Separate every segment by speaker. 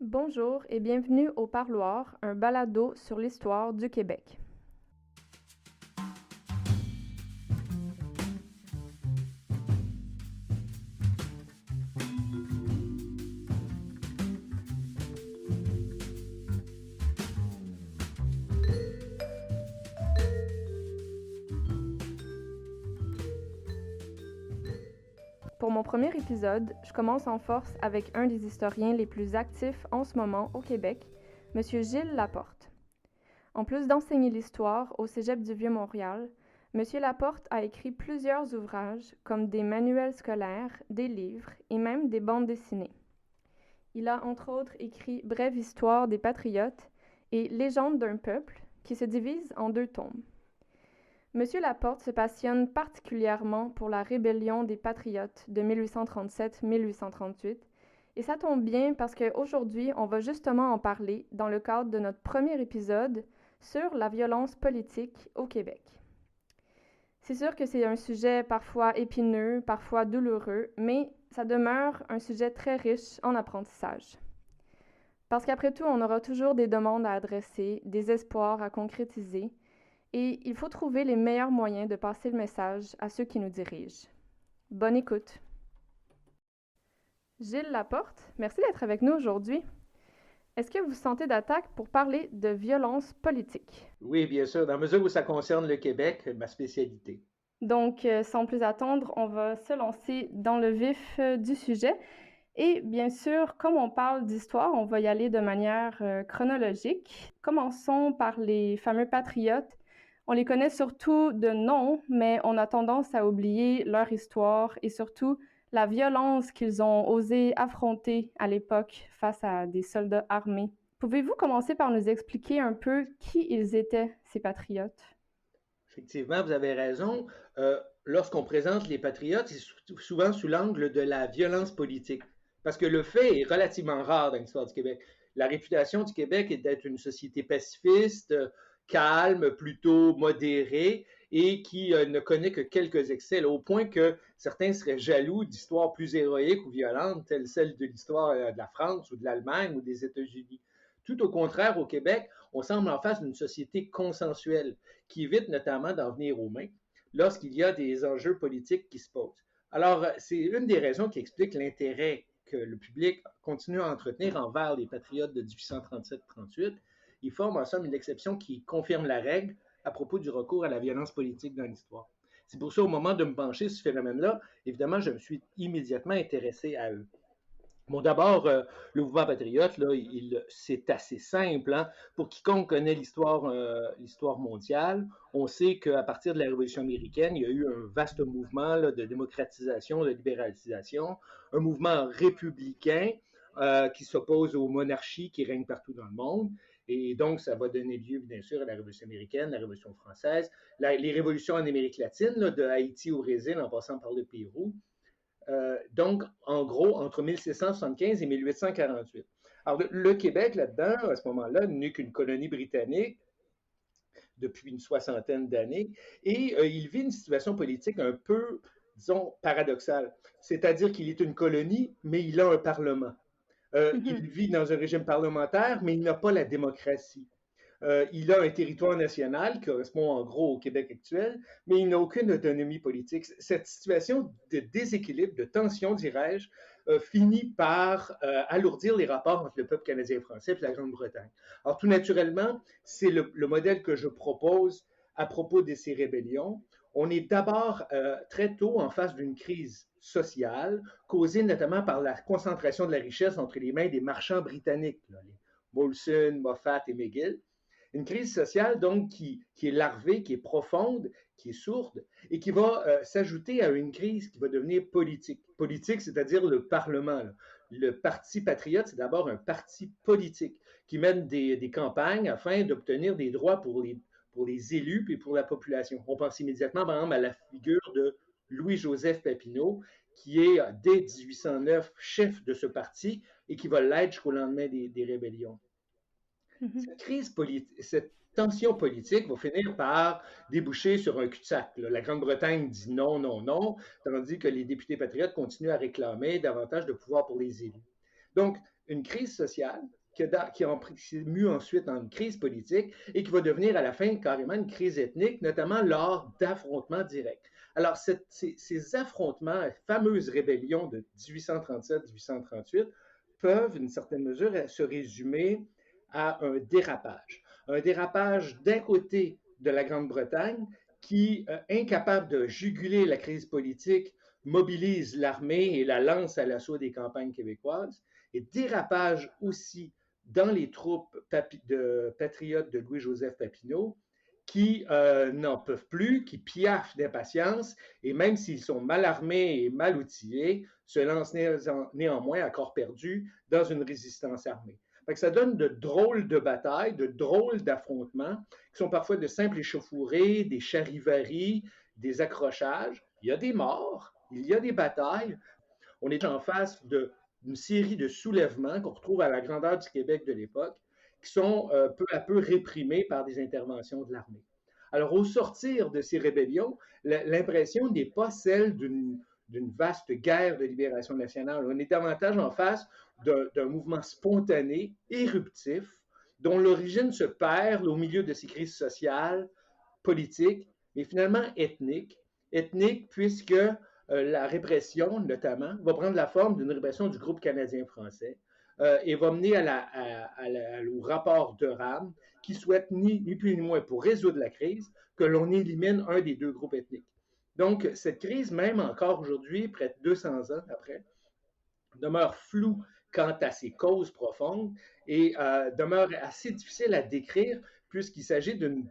Speaker 1: Bonjour et bienvenue au Parloir, un balado sur l'histoire du Québec. Mon premier épisode, je commence en force avec un des historiens les plus actifs en ce moment au Québec, M. Gilles Laporte. En plus d'enseigner l'histoire au Cégep du Vieux-Montréal, M. Laporte a écrit plusieurs ouvrages comme des manuels scolaires, des livres et même des bandes dessinées. Il a entre autres écrit Brève histoire des patriotes et Légende d'un peuple, qui se divise en deux tomes. Monsieur Laporte se passionne particulièrement pour la rébellion des patriotes de 1837-1838 et ça tombe bien parce qu'aujourd'hui, on va justement en parler dans le cadre de notre premier épisode sur la violence politique au Québec. C'est sûr que c'est un sujet parfois épineux, parfois douloureux, mais ça demeure un sujet très riche en apprentissage. Parce qu'après tout, on aura toujours des demandes à adresser, des espoirs à concrétiser, et il faut trouver les meilleurs moyens de passer le message à ceux qui nous dirigent. Bonne écoute. Gilles Laporte, merci d'être avec nous aujourd'hui. Est-ce que vous sentez d'attaque pour parler de violence politique?
Speaker 2: Oui, bien sûr, dans la mesure où ça concerne le Québec, ma spécialité.
Speaker 1: Donc, euh, sans plus attendre, on va se lancer dans le vif euh, du sujet. Et bien sûr, comme on parle d'histoire, on va y aller de manière euh, chronologique. Commençons par les fameux patriotes on les connaît surtout de nom, mais on a tendance à oublier leur histoire et surtout la violence qu'ils ont osé affronter à l'époque face à des soldats armés. Pouvez-vous commencer par nous expliquer un peu qui ils étaient, ces patriotes?
Speaker 2: Effectivement, vous avez raison. Euh, lorsqu'on présente les patriotes, c'est souvent sous l'angle de la violence politique, parce que le fait est relativement rare dans l'histoire du Québec. La réputation du Québec est d'être une société pacifiste, calme, plutôt modéré et qui euh, ne connaît que quelques excès, au point que certains seraient jaloux d'histoires plus héroïques ou violentes, telles celles de l'histoire euh, de la France ou de l'Allemagne ou des États-Unis. Tout au contraire, au Québec, on semble en face d'une société consensuelle qui évite notamment d'en venir aux mains lorsqu'il y a des enjeux politiques qui se posent. Alors, c'est une des raisons qui explique l'intérêt que le public continue à entretenir envers les patriotes de 1837-38 il forme en somme une exception qui confirme la règle à propos du recours à la violence politique dans l'histoire. C'est pour ça, au moment de me pencher sur ce phénomène-là, évidemment, je me suis immédiatement intéressé à eux. Bon, d'abord, euh, le mouvement patriote, là, c'est assez simple. Hein. Pour quiconque connaît l'histoire, euh, l'histoire mondiale, on sait qu'à partir de la Révolution américaine, il y a eu un vaste mouvement de démocratisation, de libéralisation, un mouvement républicain euh, qui s'oppose aux monarchies qui règnent partout dans le monde. Et donc, ça va donner lieu, bien sûr, à la Révolution américaine, la Révolution française, les révolutions en Amérique latine, de Haïti au Brésil, en passant par le Pérou. Euh, donc, en gros, entre 1675 et 1848. Alors, le, Québec, là-dedans, à ce moment-là, n'est qu'une colonie britannique depuis une soixantaine d'années, et euh, il vit une situation politique un peu, disons, paradoxale. C'est-à-dire qu'il est une colonie, mais il a un parlement. Euh, mm-hmm. Il vit dans un régime parlementaire, mais il n'a pas la démocratie. Euh, il a un territoire national qui correspond en gros au Québec actuel, mais il n'a aucune autonomie politique. Cette situation de déséquilibre, de tension, dirais-je, euh, finit par alourdir les rapports entre le peuple canadien et français et la Grande-Bretagne. Alors tout naturellement, c'est le, le, modèle que je propose à propos de ces rébellions. On est d'abord très tôt en face d'une crise sociale causée notamment par la concentration de la richesse entre les mains des marchands britanniques, les Molson, Moffat et McGill. Une crise sociale donc qui, est larvée, qui est profonde, qui est sourde et qui va euh, s'ajouter à une crise qui va devenir politique. Politique, c'est-à-dire le Parlement. Le Parti patriote, c'est d'abord un parti politique qui mène des campagnes afin d'obtenir des droits pour les, pour les élus et pour la population. On pense immédiatement, par exemple, à la figure de Louis-Joseph Papineau, qui est dès 1809 chef de ce parti et qui va l'être jusqu'au lendemain des, rébellions. Mm-hmm. Cette crise politique, cette tension politique va finir par déboucher sur un cul-de-sac. La Grande-Bretagne dit non, non, non, tandis que les députés patriotes continuent à réclamer davantage de pouvoir pour les élus. Donc, une crise sociale qui, qui, s'est mue ensuite en une crise politique et qui va devenir à la fin carrément une crise ethnique, notamment lors d'affrontements directs. Alors, ces, affrontements, fameuses rébellions de 1837-1838, peuvent, d'une certaine mesure, se résumer à un dérapage. Un dérapage d'un côté de la Grande-Bretagne qui, euh, incapable de juguler la crise politique, mobilise l'armée et la lance à l'assaut des campagnes québécoises, et dérapage aussi dans les troupes de patriotes de Louis-Joseph Papineau, qui euh, n'en peuvent plus, qui piaffent d'impatience, et même s'ils sont mal armés et mal outillés, se lancent néanmoins à corps perdu dans une résistance armée. ça donne de drôles de batailles, de drôles d'affrontements, qui sont parfois de simples échauffourées, des charivaries, des accrochages. Il y a des morts, il y a des batailles. On est en face d'une série de soulèvements qu'on retrouve à la grandeur du Québec de l'époque, qui sont euh, peu à peu réprimés par des interventions de l'armée. Alors, au sortir de ces rébellions, l'impression n'est pas celle d'une vaste guerre de libération nationale. On est davantage en face d'un mouvement spontané, éruptif, dont l'origine se perd au milieu de ces crises sociales, politiques, mais finalement ethniques. Ethniques puisque la répression, notamment, va prendre la forme d'une répression du groupe canadien-français, euh, et va mener au rapport de RAM qui souhaite ni, ni, plus ni moins pour résoudre la crise que l'on élimine un des deux groupes ethniques. Donc, cette crise, même encore aujourd'hui, près de 200 ans après, demeure floue quant à ses causes profondes et euh, demeure assez difficile à décrire puisqu'il s'agit d'une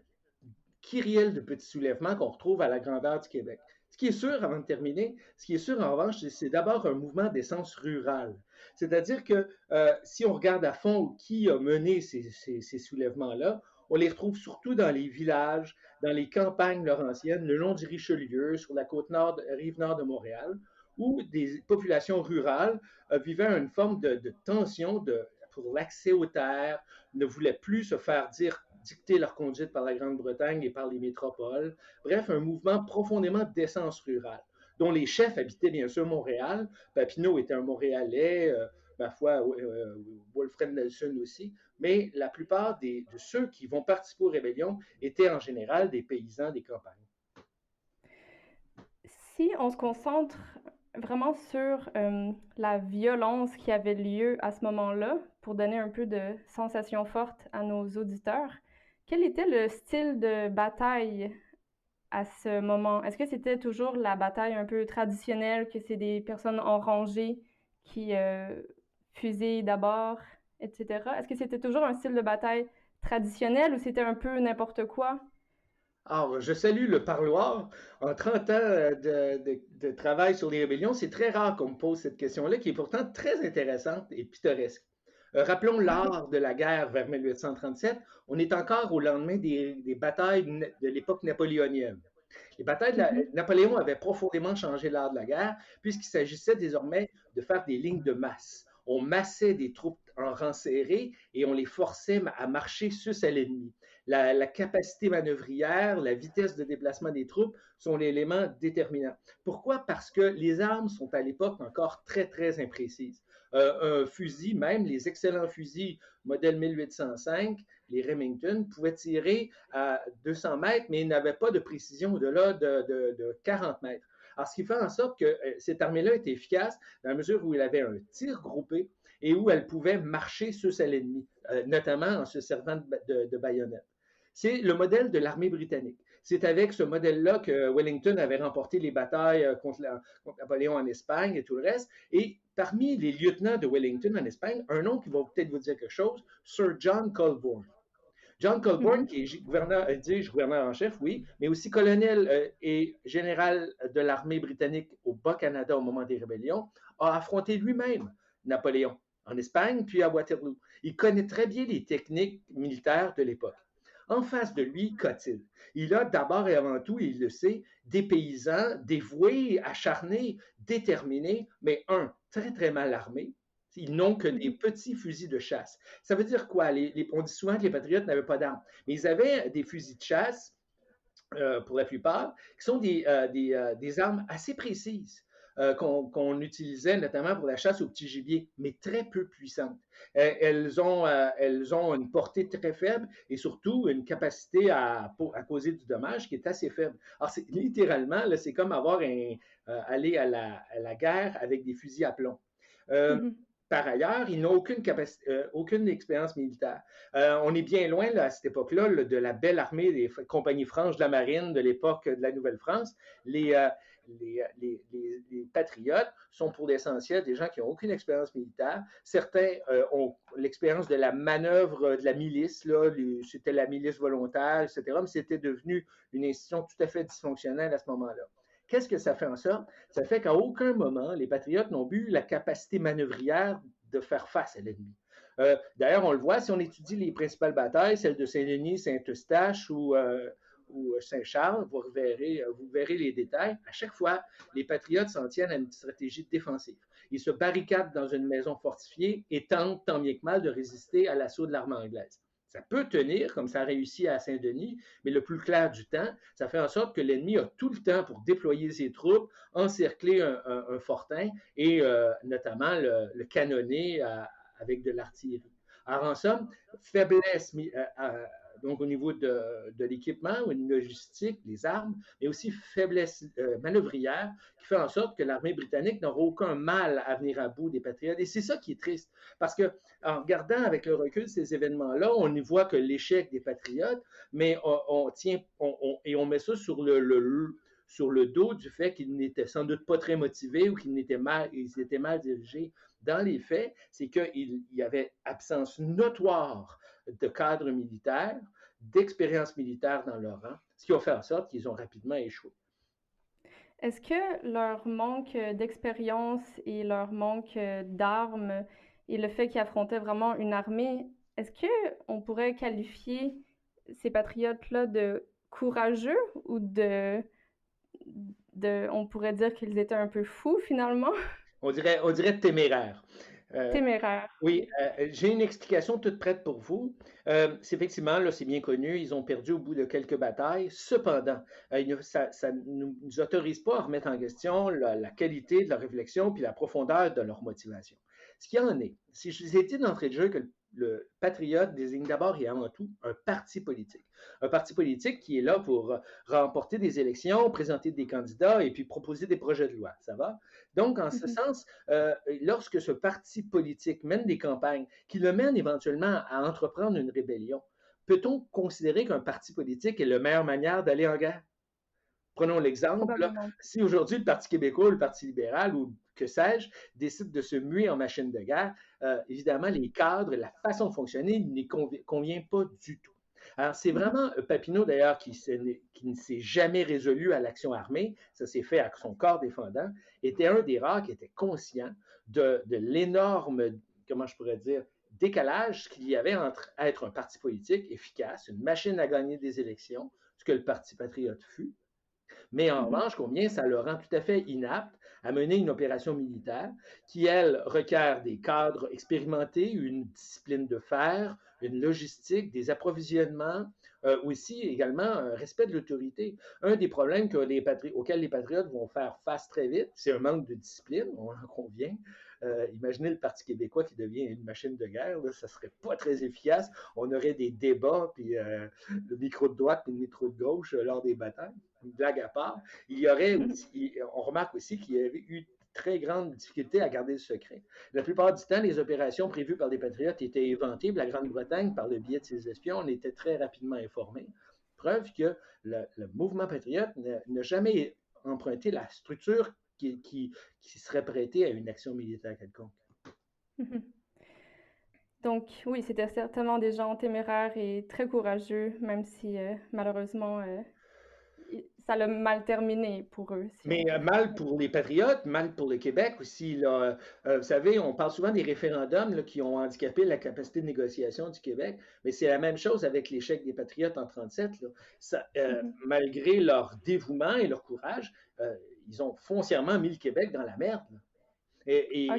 Speaker 2: kyrielle de petits soulèvements qu'on retrouve à la grandeur du Québec. Ce qui est sûr, avant de terminer, ce qui est sûr en revanche, c'est d'abord un mouvement d'essence rurale. C'est-à-dire que euh, si on regarde à fond qui a mené ces, soulèvements-là, on les retrouve surtout dans les villages, dans les campagnes laurentiennes, le long du Richelieu, sur la côte nord, rive nord de Montréal, où des populations rurales euh, vivaient une forme de, tension pour l'accès aux terres, ne voulaient plus se faire dire dicter leur conduite par la Grande-Bretagne et par les métropoles. Bref, un mouvement profondément d'essence rurale, dont les chefs habitaient bien sûr Montréal. Papineau était un Montréalais, euh, ma foi, euh, Nelson aussi, mais la plupart de ceux qui vont participer aux rébellions étaient en général des paysans des campagnes.
Speaker 1: Si on se concentre vraiment sur euh, la violence qui avait lieu à ce moment-là, pour donner un peu de sensation forte à nos auditeurs, quel était le style de bataille à ce moment? Est-ce que c'était toujours la bataille un peu traditionnelle, que c'est des personnes en rangée qui euh, fusillent d'abord, etc.? Est-ce que c'était toujours un style de bataille traditionnel ou c'était un peu n'importe quoi?
Speaker 2: Alors, je salue le parloir. En 30 ans de, de travail sur les rébellions, c'est très rare qu'on me pose cette question-là, qui est pourtant très intéressante et pittoresque. Euh, rappelons l'art de la guerre vers 1837. On est encore au lendemain des, batailles de l'époque napoléonienne. Les batailles de mm-hmm. Napoléon avaient profondément changé l'art de la guerre, puisqu'il s'agissait désormais de faire des lignes de masse. On massait des troupes en rang serré et on les forçait à marcher sus à l'ennemi. La, la, capacité manœuvrière, la vitesse de déplacement des troupes sont l'élément déterminant. Pourquoi? Parce que les armes sont à l'époque encore très, très imprécises. Euh, un fusil, même les excellents fusils modèle 1805, les Remington, pouvaient tirer à 200 mètres, mais ils n'avaient pas de précision au-delà de, 40 mètres. Alors, ce qui fait en sorte que euh, cette armée-là était efficace dans la mesure où elle avait un tir groupé et où elle pouvait marcher sur l'ennemi, euh, notamment en se servant de, de. C'est le modèle de l'armée britannique. C'est avec ce modèle-là que Wellington avait remporté les batailles contre, Napoléon en Espagne et tout le reste. Et parmi les lieutenants de Wellington en Espagne, un nom qui va peut-être vous dire quelque chose, Sir John Colborne. John Colborne, mhm. qui est gouverneur, euh, gouverneur en chef, oui, mais aussi colonel euh, et général de l'armée britannique au Bas-Canada au moment des rébellions, a affronté lui-même Napoléon en Espagne, puis à Waterloo. Il connaît très bien les techniques militaires de l'époque. En face de lui, qu'a-t-il? Il a d'abord et avant tout, il le sait, des paysans dévoués, acharnés, déterminés, mais un, très très mal armés. Ils n'ont que des petits fusils de chasse. Ça veut dire quoi? on dit souvent que les patriotes n'avaient pas d'armes, mais ils avaient des fusils de chasse, euh, pour la plupart, qui sont des, euh, euh, des, armes assez précises. Euh, qu'on utilisait notamment pour la chasse au petit gibier, mais très peu puissantes. elles, ont, elles ont une portée très faible et surtout une capacité à, à causer du dommage qui est assez faible. Alors, littéralement, c'est comme avoir un, aller à la, à la, guerre avec des fusils à plomb. Mm-hmm. Par ailleurs, ils n'ont aucune, euh, aucune expérience militaire. Euh, on est bien loin à cette époque-là de la belle armée des compagnies franches de la marine de l'époque de la Nouvelle-France. Les, euh, les, patriotes sont pour l'essentiel des gens qui n'ont aucune expérience militaire. Certains ont l'expérience de la manœuvre de la milice, c'était la milice volontaire, etc., mais c'était devenu une institution tout à fait dysfonctionnelle à ce moment-là. Qu'est-ce que ça fait en sorte? Ça fait qu'à aucun moment, les patriotes n'ont eu la capacité manœuvrière de faire face à l'ennemi. Euh, d'ailleurs, on le voit si on étudie les principales batailles, celles de Saint-Denis, Saint-Eustache ou, euh, ou Saint-Charles, vous verrez, euh, vous verrez les détails. À chaque fois, les patriotes s'en tiennent à une stratégie défensive. Ils se barricadent dans une maison fortifiée et tentent tant bien que mal de résister à l'assaut de l'armée anglaise. Ça peut tenir, comme ça a réussi à Saint-Denis, mais le plus clair du temps, ça fait en sorte que l'ennemi a tout le temps pour déployer ses troupes, encercler un, fortin et euh, notamment le, canonner euh, avec de l'artillerie. Alors, en somme, faiblesse euh, donc au niveau de, l'équipement, une logistique, les armes, mais aussi faiblesse euh, manœuvrière qui fait en sorte que l'armée britannique n'aura aucun mal à venir à bout des patriotes. Et c'est ça qui est triste, parce que en regardant avec le recul ces événements-là, on y voit que l'échec des patriotes, mais on, tient et on met ça sur le, sur le dos du fait qu'ils n'étaient sans doute pas très motivés ou qu'ils étaient mal, ils étaient mal dirigés. Dans les faits, c'est qu'il y avait absence notoire de cadres militaires, d'expérience militaire dans leur rang, ce qui a fait en sorte qu'ils ont rapidement échoué.
Speaker 1: Est-ce que leur manque d'expérience et leur manque d'armes et le fait qu'ils affrontaient vraiment une armée, est-ce qu'on pourrait qualifier ces patriotes-là de courageux ou de, de, on pourrait dire qu'ils étaient un peu fous finalement?
Speaker 2: On dirait, on dirait téméraires.
Speaker 1: Euh, Téméraire.
Speaker 2: Oui, euh, j'ai une explication toute prête pour vous. Euh, c'est effectivement, là, c'est bien connu, ils ont perdu au bout de quelques batailles. Cependant, ça ne nous, autorise pas à remettre en question la, la, qualité de leur réflexion puis la profondeur de leur motivation. Ce qui en est, si je vous ai dit d'entrée de jeu que le le patriote désigne d'abord et avant tout un parti politique. Un parti politique qui est là pour remporter des élections, présenter des candidats et puis proposer des projets de loi. Ça va? Donc, en ce mm-hmm. sens, euh, lorsque ce parti politique mène des campagnes, qui le mène éventuellement à entreprendre une rébellion, peut-on considérer qu'un parti politique est la meilleure manière d'aller en guerre? Prenons l'exemple, si aujourd'hui le Parti québécois, le Parti libéral ou que sais-je, décide de se muer en machine de guerre, euh, évidemment, les cadres, la façon de fonctionner n'y convient pas du tout. Alors, c'est vraiment euh, Papineau, d'ailleurs, qui, qui, ne s'est jamais résolu à l'action armée, ça s'est fait avec son corps défendant, était un des rares qui était conscient de, de l'énorme, comment je pourrais dire, décalage qu'il y avait entre être un parti politique efficace, une machine à gagner des élections, ce que le Parti patriote fut, mais en mm-hmm. revanche, combien ça le rend tout à fait inapte à mener une opération militaire qui, elle, requiert des cadres expérimentés, une discipline de fer, une logistique, des approvisionnements, euh, aussi également un respect de l'autorité. Un des problèmes auxquels les patriotes vont faire face très vite, c'est un manque de discipline, on en convient. Euh, imaginez le Parti québécois qui devient une machine de guerre, là, ça serait pas très efficace. On aurait des débats, puis euh, le micro de droite et le micro de gauche lors des batailles. Une blague à part. Il y aurait on remarque aussi qu'il y avait eu très grande difficulté à garder le secret. La plupart du temps, les opérations prévues par les patriotes étaient éventées. La Grande-Bretagne, par le biais de ses espions, on était très rapidement informés. Preuve que le, mouvement patriote n'a jamais emprunté la structure qui, qui, serait prêtée à une action militaire quelconque.
Speaker 1: Donc oui, c'était certainement des gens téméraires et très courageux, même si euh, malheureusement euh, ça l'a mal terminé pour eux.
Speaker 2: Mais euh, mal pour les patriotes, mal pour le Québec aussi. Là. Euh, vous savez, on parle souvent des référendums là, qui ont handicapé la capacité de négociation du Québec, mais c'est la même chose avec l'échec des patriotes en 1937. Ça, euh, mm-hmm. Malgré leur dévouement et leur courage, ils ont foncièrement mis le Québec dans la merde. Et,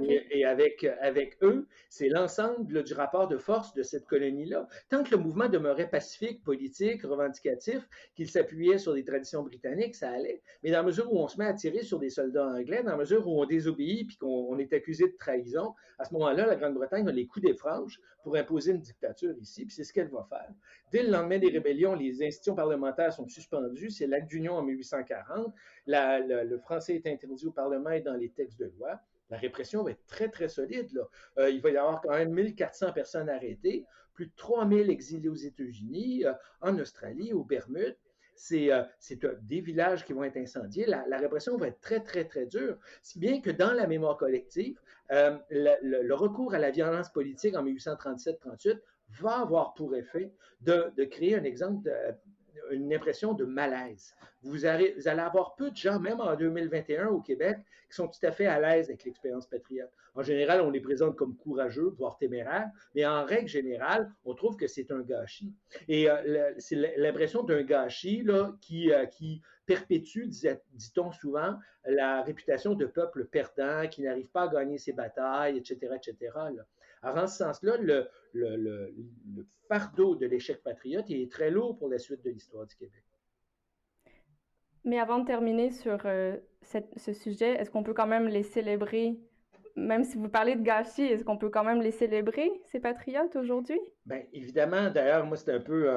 Speaker 2: avec, avec eux, c'est l'ensemble du rapport de force de cette colonie-là. Tant que le mouvement demeurait pacifique, politique, revendicatif, qu'il s'appuyait sur des traditions britanniques, ça allait. Mais dans la mesure où on se met à tirer sur des soldats anglais, dans la mesure où on désobéit puis qu'on est accusé de trahison, à ce moment-là, la Grande-Bretagne a les coups des franges pour imposer une dictature ici, puis c'est ce qu'elle va faire. Dès le lendemain des rébellions, les institutions parlementaires sont suspendues. C'est l'acte d'union en 1840. le français est interdit au Parlement et dans les textes de loi la répression va être très, très solide. Euh, il va y avoir quand même 1400 personnes arrêtées, plus de 3000 exilés aux États-Unis, euh, en Australie, aux Bermudes. C'est euh, des villages qui vont être incendiés. La, répression va être très, très, très dure. Si bien que dans la mémoire collective, le, recours à la violence politique en 1837-38 va avoir pour effet de, de créer un exemple de, une impression de malaise. Vous, allez avoir peu de gens, même en 2021 au Québec, qui sont tout à fait à l'aise avec l'expérience patriote. En général, on les présente comme courageux, voire téméraires, mais en règle générale, on trouve que c'est un gâchis. Et euh, c'est l'impression d'un gâchis là, qui, euh, qui perpétue, dit-on souvent, la réputation de peuple perdant, qui n'arrive pas à gagner ses batailles, etc., etc. Alors, en ce sens-là, le, fardeau de l'échec patriote est très lourd pour la suite de l'histoire du Québec.
Speaker 1: Mais avant de terminer sur euh, ce sujet, est-ce qu'on peut quand même les célébrer, même si vous parlez de gâchis, est-ce qu'on peut quand même les célébrer, ces patriotes, aujourd'hui?
Speaker 2: Bien, évidemment, d'ailleurs, moi, c'est un peu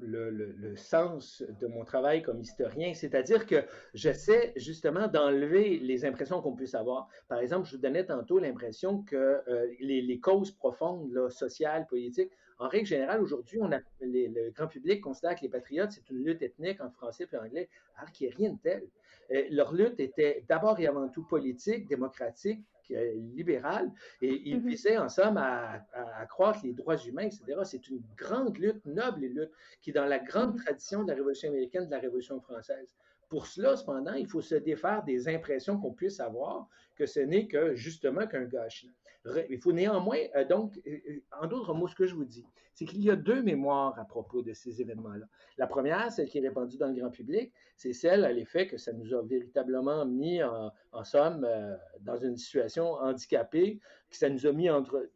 Speaker 2: le, sens de mon travail comme historien, c'est-à-dire que j'essaie justement d'enlever les impressions qu'on puisse avoir. Par exemple, je vous donnais tantôt l'impression que euh, les, causes profondes, sociales, politiques, en règle générale, aujourd'hui, on le grand public considère que les patriotes, c'est une lutte ethnique en français et en anglais, alors qu'il n'y a rien de tel. Euh, leur lutte était d'abord et avant tout politique, démocratique, libérale, et ils mm-hmm. visaient en somme à, accroître les droits humains, etc. C'est une grande lutte, noble lutte, qui est dans la grande mm-hmm. tradition de la Révolution américaine, de la Révolution française. Pour cela, cependant, il faut se défaire des impressions qu'on puisse avoir que ce n'est que justement qu'un gâchis. Il faut néanmoins, euh, donc, euh, euh, en d'autres mots, ce que je vous dis, c'est qu'il y a deux mémoires à propos de ces événements-là. La première, celle qui est répandue dans le grand public, c'est celle à l'effet que ça nous a véritablement mis en, somme dans une situation handicapée, que ça nous a mis entre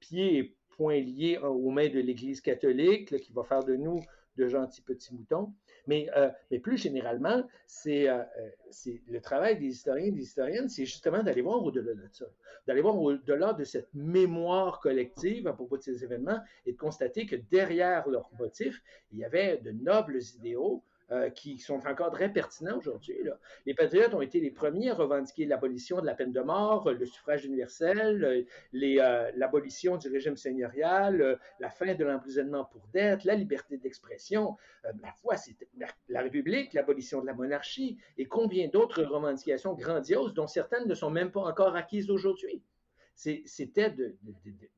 Speaker 2: pieds et poings liés aux mains de l'Église catholique, qui va faire de nous de gentils petits moutons. Mais, euh, mais plus généralement, euh, c'est le travail des historiens et des historiennes, c'est justement d'aller voir au-delà de ça, d'aller voir au-delà de cette mémoire collective à propos de ces événements et de constater que derrière leurs motifs, il y avait de nobles idéaux, euh, qui sont encore très pertinents aujourd'hui. Les patriotes ont été les premiers à revendiquer l'abolition de la peine de mort, le suffrage universel, euh, euh, l'abolition du régime seigneurial, la fin de l'emprisonnement pour dette, la liberté d'expression. la foi, la, la République, l'abolition de la monarchie et combien d'autres revendications grandioses dont certaines ne sont même pas encore acquises aujourd'hui. C'était de,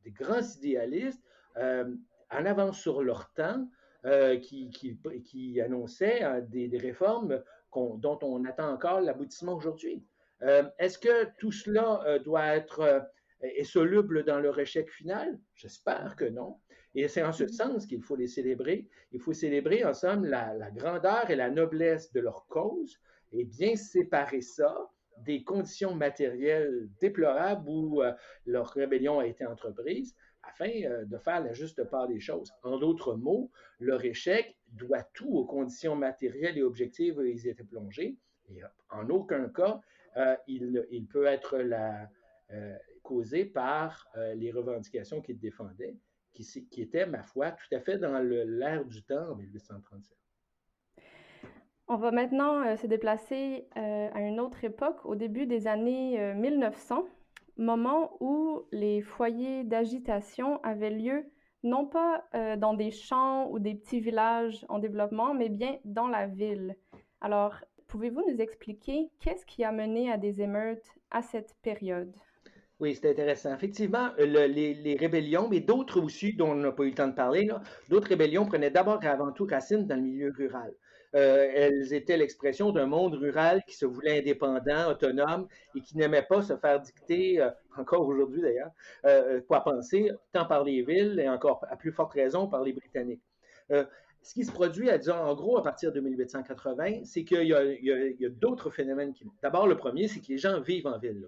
Speaker 2: grands idéalistes en avance sur leur temps, euh, qui, qui, annonçait euh, des, réformes dont on attend encore l'aboutissement aujourd'hui. Euh, est-ce que tout cela doit être est soluble dans leur échec final? J'espère que non. Et c'est en ce mm-hmm. sens qu'il faut les célébrer. Il faut célébrer en somme la, la, grandeur et la noblesse de leur cause et bien séparer ça des conditions matérielles déplorables où leur rébellion a été entreprise afin euh, de faire la juste part des choses. En d'autres mots, leur échec doit tout aux conditions matérielles et objectives où ils étaient plongés. Et euh, en aucun cas, euh, il, peut être causé par les revendications qu'ils défendaient, qui, qui, étaient, ma foi, tout à fait dans l'ère du temps en 1837.
Speaker 1: On va maintenant se déplacer à une autre époque, au début des années 1900 moment où les foyers d'agitation avaient lieu non pas euh, dans des champs ou des petits villages en développement, mais bien dans la ville. Alors, pouvez-vous nous expliquer qu'est-ce qui a mené à des émeutes à cette période?
Speaker 2: Oui, c'est intéressant. Effectivement, les, rébellions, mais d'autres aussi dont on n'a pas eu le temps de parler, d'autres rébellions prenaient d'abord et avant tout racine dans le milieu rural. Euh, elles étaient l'expression d'un monde rural qui se voulait indépendant, autonome et qui n'aimait pas se faire dicter, euh, encore aujourd'hui d'ailleurs, euh, quoi penser, tant par les villes et encore à plus forte raison par les Britanniques. ce qui se produit, à, en gros, à partir de 1880, c'est qu'il y a, d'autres phénomènes qui. D'abord, le premier, c'est que les gens vivent en ville.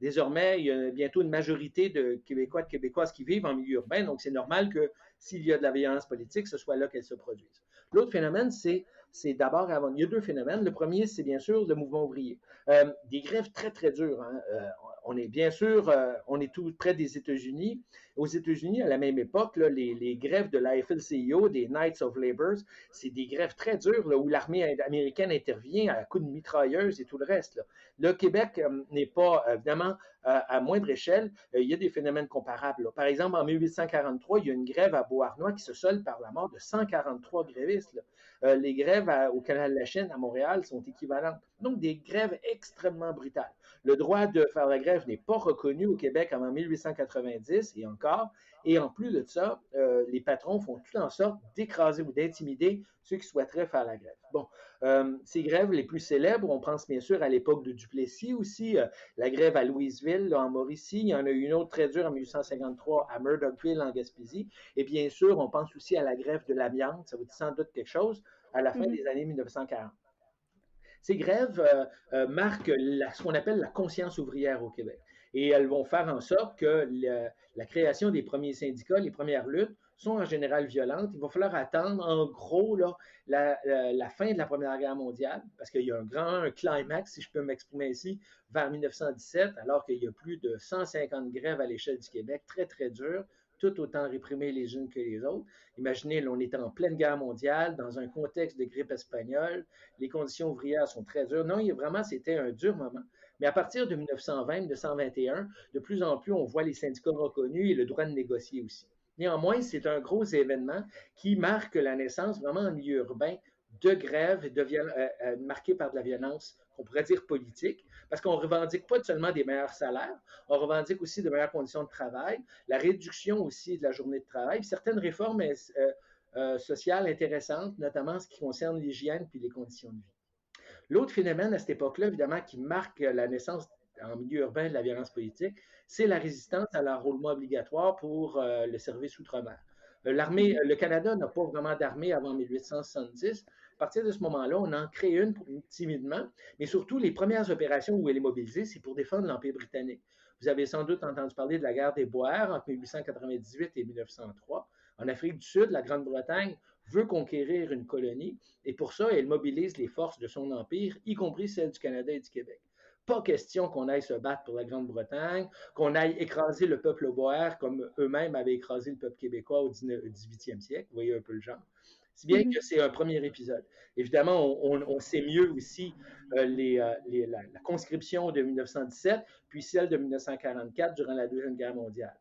Speaker 2: Désormais, il y a bientôt une majorité de Québécois, de Québécoises qui vivent en milieu urbain, donc c'est normal que s'il y a de la violence politique, ce soit là qu'elle se produise. L'autre phénomène, c'est c'est d'abord avant. Il y a deux phénomènes. Le premier, c'est bien sûr le mouvement ouvrier. Euh, des grèves très, très dures. Hein. Euh, on est bien sûr, euh, on est tout près des États-Unis. Aux États-Unis, à la même époque, les, grèves de l'AFL-CIO, des Knights of Labour, c'est des grèves très dures où l'armée américaine intervient à coups de mitrailleuses et tout le reste. Le Québec n'est pas, évidemment, à moindre échelle. Il y a des phénomènes comparables. Par exemple, en 1843, il y a une grève à Beauharnois qui se solde par la mort de 143 grévistes. Les grèves au Canal de la Chine, à Montréal, sont équivalentes. Donc, des grèves extrêmement brutales. Le droit de faire la grève n'est pas reconnu au Québec avant 1890 et encore. Et en plus de ça, euh, les patrons font tout en sorte d'écraser ou d'intimider ceux qui souhaiteraient faire la grève. Bon, euh, ces grèves les plus célèbres, on pense bien sûr à l'époque de Duplessis aussi, euh, la grève à Louisville, en Mauricie. Il y en a eu une autre très dure en 1853 à Murdochville, en Gaspésie. Et bien sûr, on pense aussi à la grève de l'amiante, ça vous dit sans doute quelque chose, à la fin mm-hmm. des années 1940. Ces grèves euh, euh, marquent ce qu'on appelle la conscience ouvrière au Québec. Et elles vont faire en sorte que la création des premiers syndicats, les premières luttes, sont en général violentes. Il va falloir attendre, en gros, la, fin de la Première Guerre mondiale, parce qu'il y a un grand climax, si je peux m'exprimer ici, vers 1917, alors qu'il y a plus de 150 grèves à l'échelle du Québec, très, très dures, tout autant réprimées les unes que les autres. Imaginez, on est en pleine guerre mondiale, dans un contexte de grippe espagnole, les conditions ouvrières sont très dures. Non, vraiment, c'était un dur moment. Mais à partir de 1920-1921, de plus en plus, on voit les syndicats reconnus et le droit de négocier aussi. Néanmoins, c'est un gros événement qui marque la naissance vraiment en milieu urbain de grèves de euh, euh, par de la violence qu'on pourrait dire politique, parce qu'on revendique pas seulement des meilleurs salaires, on revendique aussi de meilleures conditions de travail, la réduction aussi de la journée de travail, certaines réformes euh, euh, sociales intéressantes, notamment en ce qui concerne l'hygiène puis les conditions de vie. L'autre phénomène à cette époque-là, évidemment, qui marque la naissance en milieu urbain de la violence politique, c'est la résistance à l'enrôlement obligatoire pour euh, le service outre-mer. L'armée, le Canada n'a pas vraiment d'armée avant 1870, à partir de ce moment-là, on en crée une timidement, mais surtout les premières opérations où elle est mobilisée, c'est pour défendre l'Empire britannique. Vous avez sans doute entendu parler de la guerre des Boers entre 1898 et 1903. En Afrique du Sud, la Grande-Bretagne veut conquérir une colonie et pour ça, elle mobilise les forces de son empire, y compris celles du Canada et du Québec. Pas question qu'on aille se battre pour la Grande-Bretagne, qu'on aille écraser le peuple boer comme eux-mêmes avaient écrasé le peuple québécois au 18e siècle. Vous voyez un peu le genre. Si bien mhm. que c'est un premier épisode. Évidemment, on, sait mieux aussi euh, euh, la, conscription de 1917, puis celle de 1944 durant la Deuxième Guerre mondiale.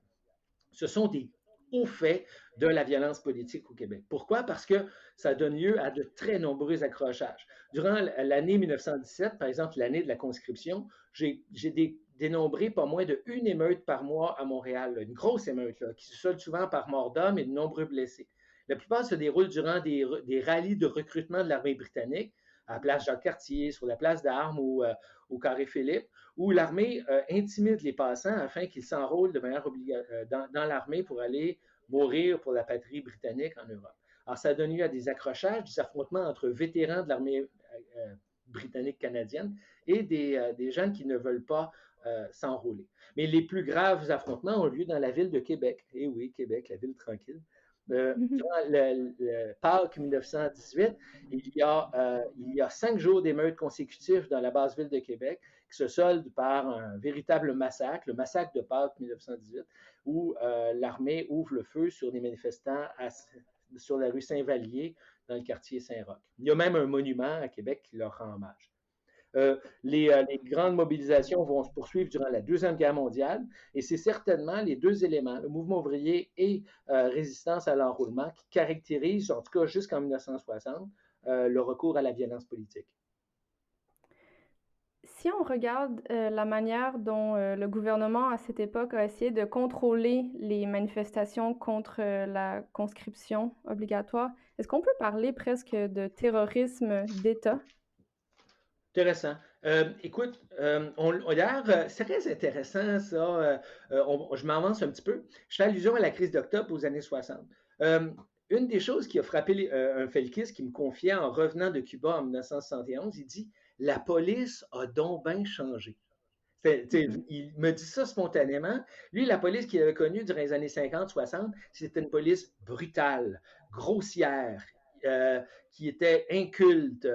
Speaker 2: Ce sont des hauts faits de la violence politique au Québec. Pourquoi? Parce que ça donne lieu à de très nombreux accrochages. Durant l'année 1917, par exemple l'année de la conscription, j'ai dénombré pas moins de une émeute par mois à Montréal, une grosse émeute qui se solde souvent par mort d'hommes et de nombreux blessés. La plupart se déroulent durant des, rallyes de recrutement de l'armée britannique, à la place Jacques-Cartier, sur la place d'Armes ou euh, au Carré Philippe, où l'armée euh, intimide les passants afin qu'ils s'enrôlent de manière euh, dans, l'armée pour aller mourir pour la patrie britannique en Europe. Alors, ça a donné lieu à des accrochages, des affrontements entre vétérans de l'armée britannique canadienne et des, des, jeunes qui ne veulent pas s'enrôler. Mais les plus graves affrontements ont lieu dans la ville de Québec. Eh oui, Québec, la ville tranquille. Euh, mhm. durant le, le, Pâques 1918, il y, a, euh, il y a cinq jours d'émeutes consécutifs dans la base ville de Québec qui se soldent par un véritable massacre, le massacre de Pâques 1918, où euh, l'armée ouvre le feu sur des manifestants sur la rue Saint-Vallier dans le quartier Saint-Roch. Il y a même un monument à Québec qui leur rend hommage. Euh, les, euh, les, grandes mobilisations vont se poursuivre durant la Deuxième Guerre mondiale et c'est certainement les deux éléments, le mouvement ouvrier et euh, résistance à l'enroulement, qui caractérisent, en tout cas jusqu'en 1960, le recours à la violence politique.
Speaker 1: Si on regarde la manière dont le gouvernement à cette époque a essayé de contrôler les manifestations contre la conscription obligatoire, est-ce qu'on peut parler presque de terrorisme d'État?
Speaker 2: Intéressant. Euh, écoute, euh, on, d'ailleurs, euh, c'est très intéressant ça. je m'avance un petit peu. Je fais allusion à la crise d'octobre aux années 60. une des choses qui a frappé un felkiste qui me confiait en revenant de Cuba en 1971, il dit La police a donc bien changé. Mm-hmm. Il me dit ça spontanément. Lui, la police qu'il avait connue durant les années 50-60, c'était une police brutale, grossière, qui était inculte,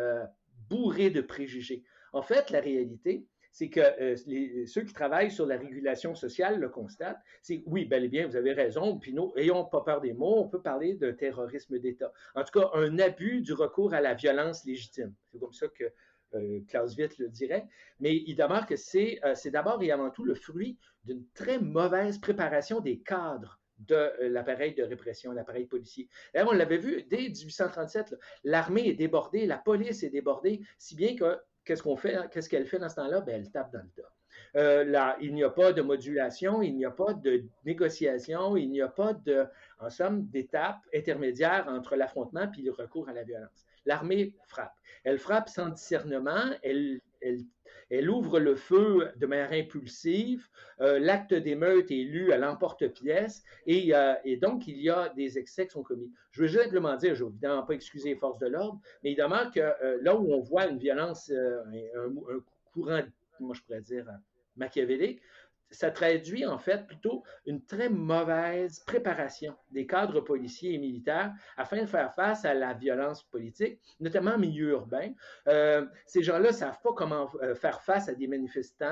Speaker 2: bourrée de préjugés. En fait, la réalité, c'est que euh, ceux qui travaillent sur la régulation sociale le constatent. C'est oui, bel et bien, vous avez raison, puis nous, ayons pas peur des mots, on peut parler d'un terrorisme d'État. En tout cas, un abus du recours à la violence légitime. C'est comme ça que euh, Klaus Witt le dirait, mais il demeure que euh, c'est d'abord et avant tout le fruit d'une très mauvaise préparation des cadres de euh, l'appareil de répression, l'appareil policier. On l'avait vu dès 1837, l'armée est débordée, la police est débordée, si bien que qu'est-ce qu'on fait, qu'est-ce qu'elle fait dans ce temps-là? Ben, elle tape dans le tas. là, il n'y a pas de modulation, il n'y a pas de négociation, il n'y a pas en somme, d'étape intermédiaire entre l'affrontement et le recours à la violence. L'armée frappe. Elle frappe sans discernement, elle, ouvre le feu de manière impulsive, euh, l'acte d'émeute est lu à l'emporte-pièce, et, et, donc il y a des excès qui sont commis. Je veux simplement dire, je ne veux évidemment pas excuser les forces de l'ordre, mais demeure que euh, là où on voit une violence, euh, un, un, courant, moi je pourrais dire, machiavélique, ça traduit en fait plutôt une très mauvaise préparation des cadres policiers et militaires afin de faire face à la violence politique, notamment en milieu urbain. Euh, ces gens-là savent pas comment euh, faire face à des manifestants.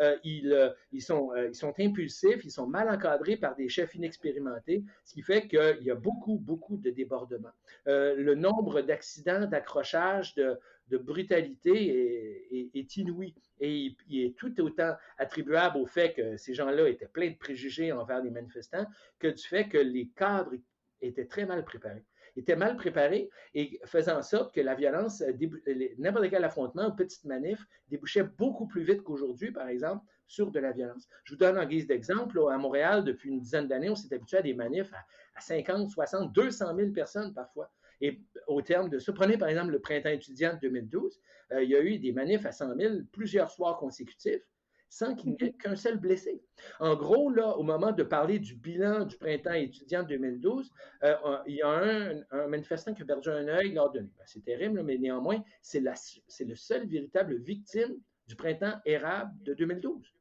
Speaker 2: Euh, ils sont impulsifs, ils sont mal encadrés par des chefs inexpérimentés, ce qui fait qu'il y a beaucoup, beaucoup de débordements. le nombre d'accidents, d'accrochages, de, de brutalité est, inouï. Et il, est tout autant attribuable au fait que ces gens-là étaient pleins de préjugés envers les manifestants que du fait que les cadres étaient très mal préparés étaient mal préparés et faisant en sorte que la violence, n'importe quel affrontement ou petite manif débouchait beaucoup plus vite qu'aujourd'hui, par exemple, sur de la violence. Je vous donne en guise d'exemple, à Montréal, depuis une dizaine d'années, on s'est habitué à des manifs à 50, 60, 200 000 personnes parfois. Et au terme de ça, prenez par exemple le printemps étudiant de 2012, euh, il y a eu des manifs à 100 000 plusieurs soirs consécutifs sans qu'il n'y ait qu'un seul blessé. En gros, là, au moment de parler du bilan du printemps étudiant de 2012, euh, il y a un, manifestant qui a perdu un œil lors de... Ben, c'est terrible, mais néanmoins, c'est le seul véritable victime du printemps érable de 2012.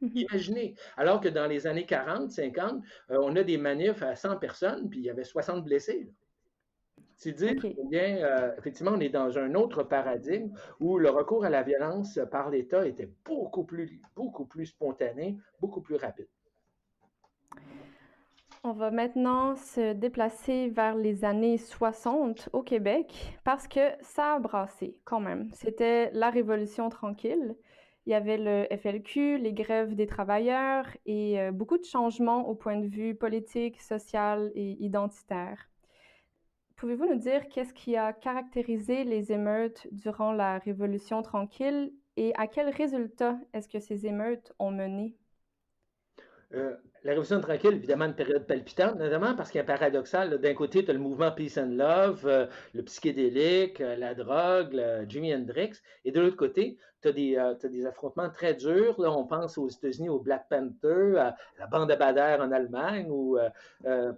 Speaker 2: Mhm. Imaginez, alors que dans les années 40, 50, euh, on a des manifs à 100 personnes, puis il y avait 60 blessés. C'est dire bien, euh, effectivement, on est dans un autre paradigme où le recours à la violence par l'État était beaucoup plus, beaucoup plus spontané, beaucoup plus rapide.
Speaker 1: On va maintenant se déplacer vers les années 60 au Québec parce que ça a brassé quand même. C'était la Révolution tranquille. Il y avait le FLQ, les grèves des travailleurs et euh, beaucoup de changements au point de vue politique, social et identitaire. Pouvez-vous nous dire qu'est-ce qui a caractérisé les émeutes durant la Révolution tranquille et à quels résultats est-ce que ces émeutes ont mené?
Speaker 2: Euh, la Révolution tranquille, évidemment, une période palpitante, notamment parce qu'il y a un paradoxal. D'un côté, tu as le mouvement Peace and Love, euh, le psychédélique, euh, la drogue, Jimi Hendrix, et de l'autre côté, tu as, des affrontements très durs. Là, on pense aux États-Unis, au Black Panther, à la bande à Bader en Allemagne, ou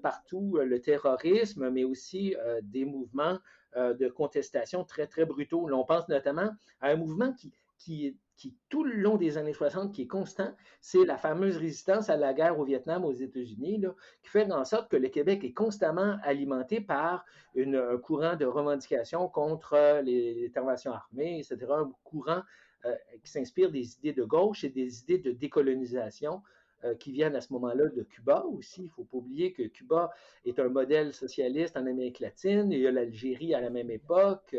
Speaker 2: partout le terrorisme, mais aussi des mouvements de contestation très, très brutaux. On pense notamment à un mouvement qui, qui qui, tout le long des années 60, qui est constant, c'est la fameuse résistance à la guerre au Vietnam aux États-Unis, qui fait en sorte que le Québec est constamment alimenté par une, un courant de revendication contre les interventions armées, etc., un courant euh, qui s'inspire des idées de gauche et des idées de décolonisation euh, qui viennent à ce moment-là de Cuba aussi. Il ne faut pas oublier que Cuba est un modèle socialiste en Amérique latine, il y a l'Algérie à la même époque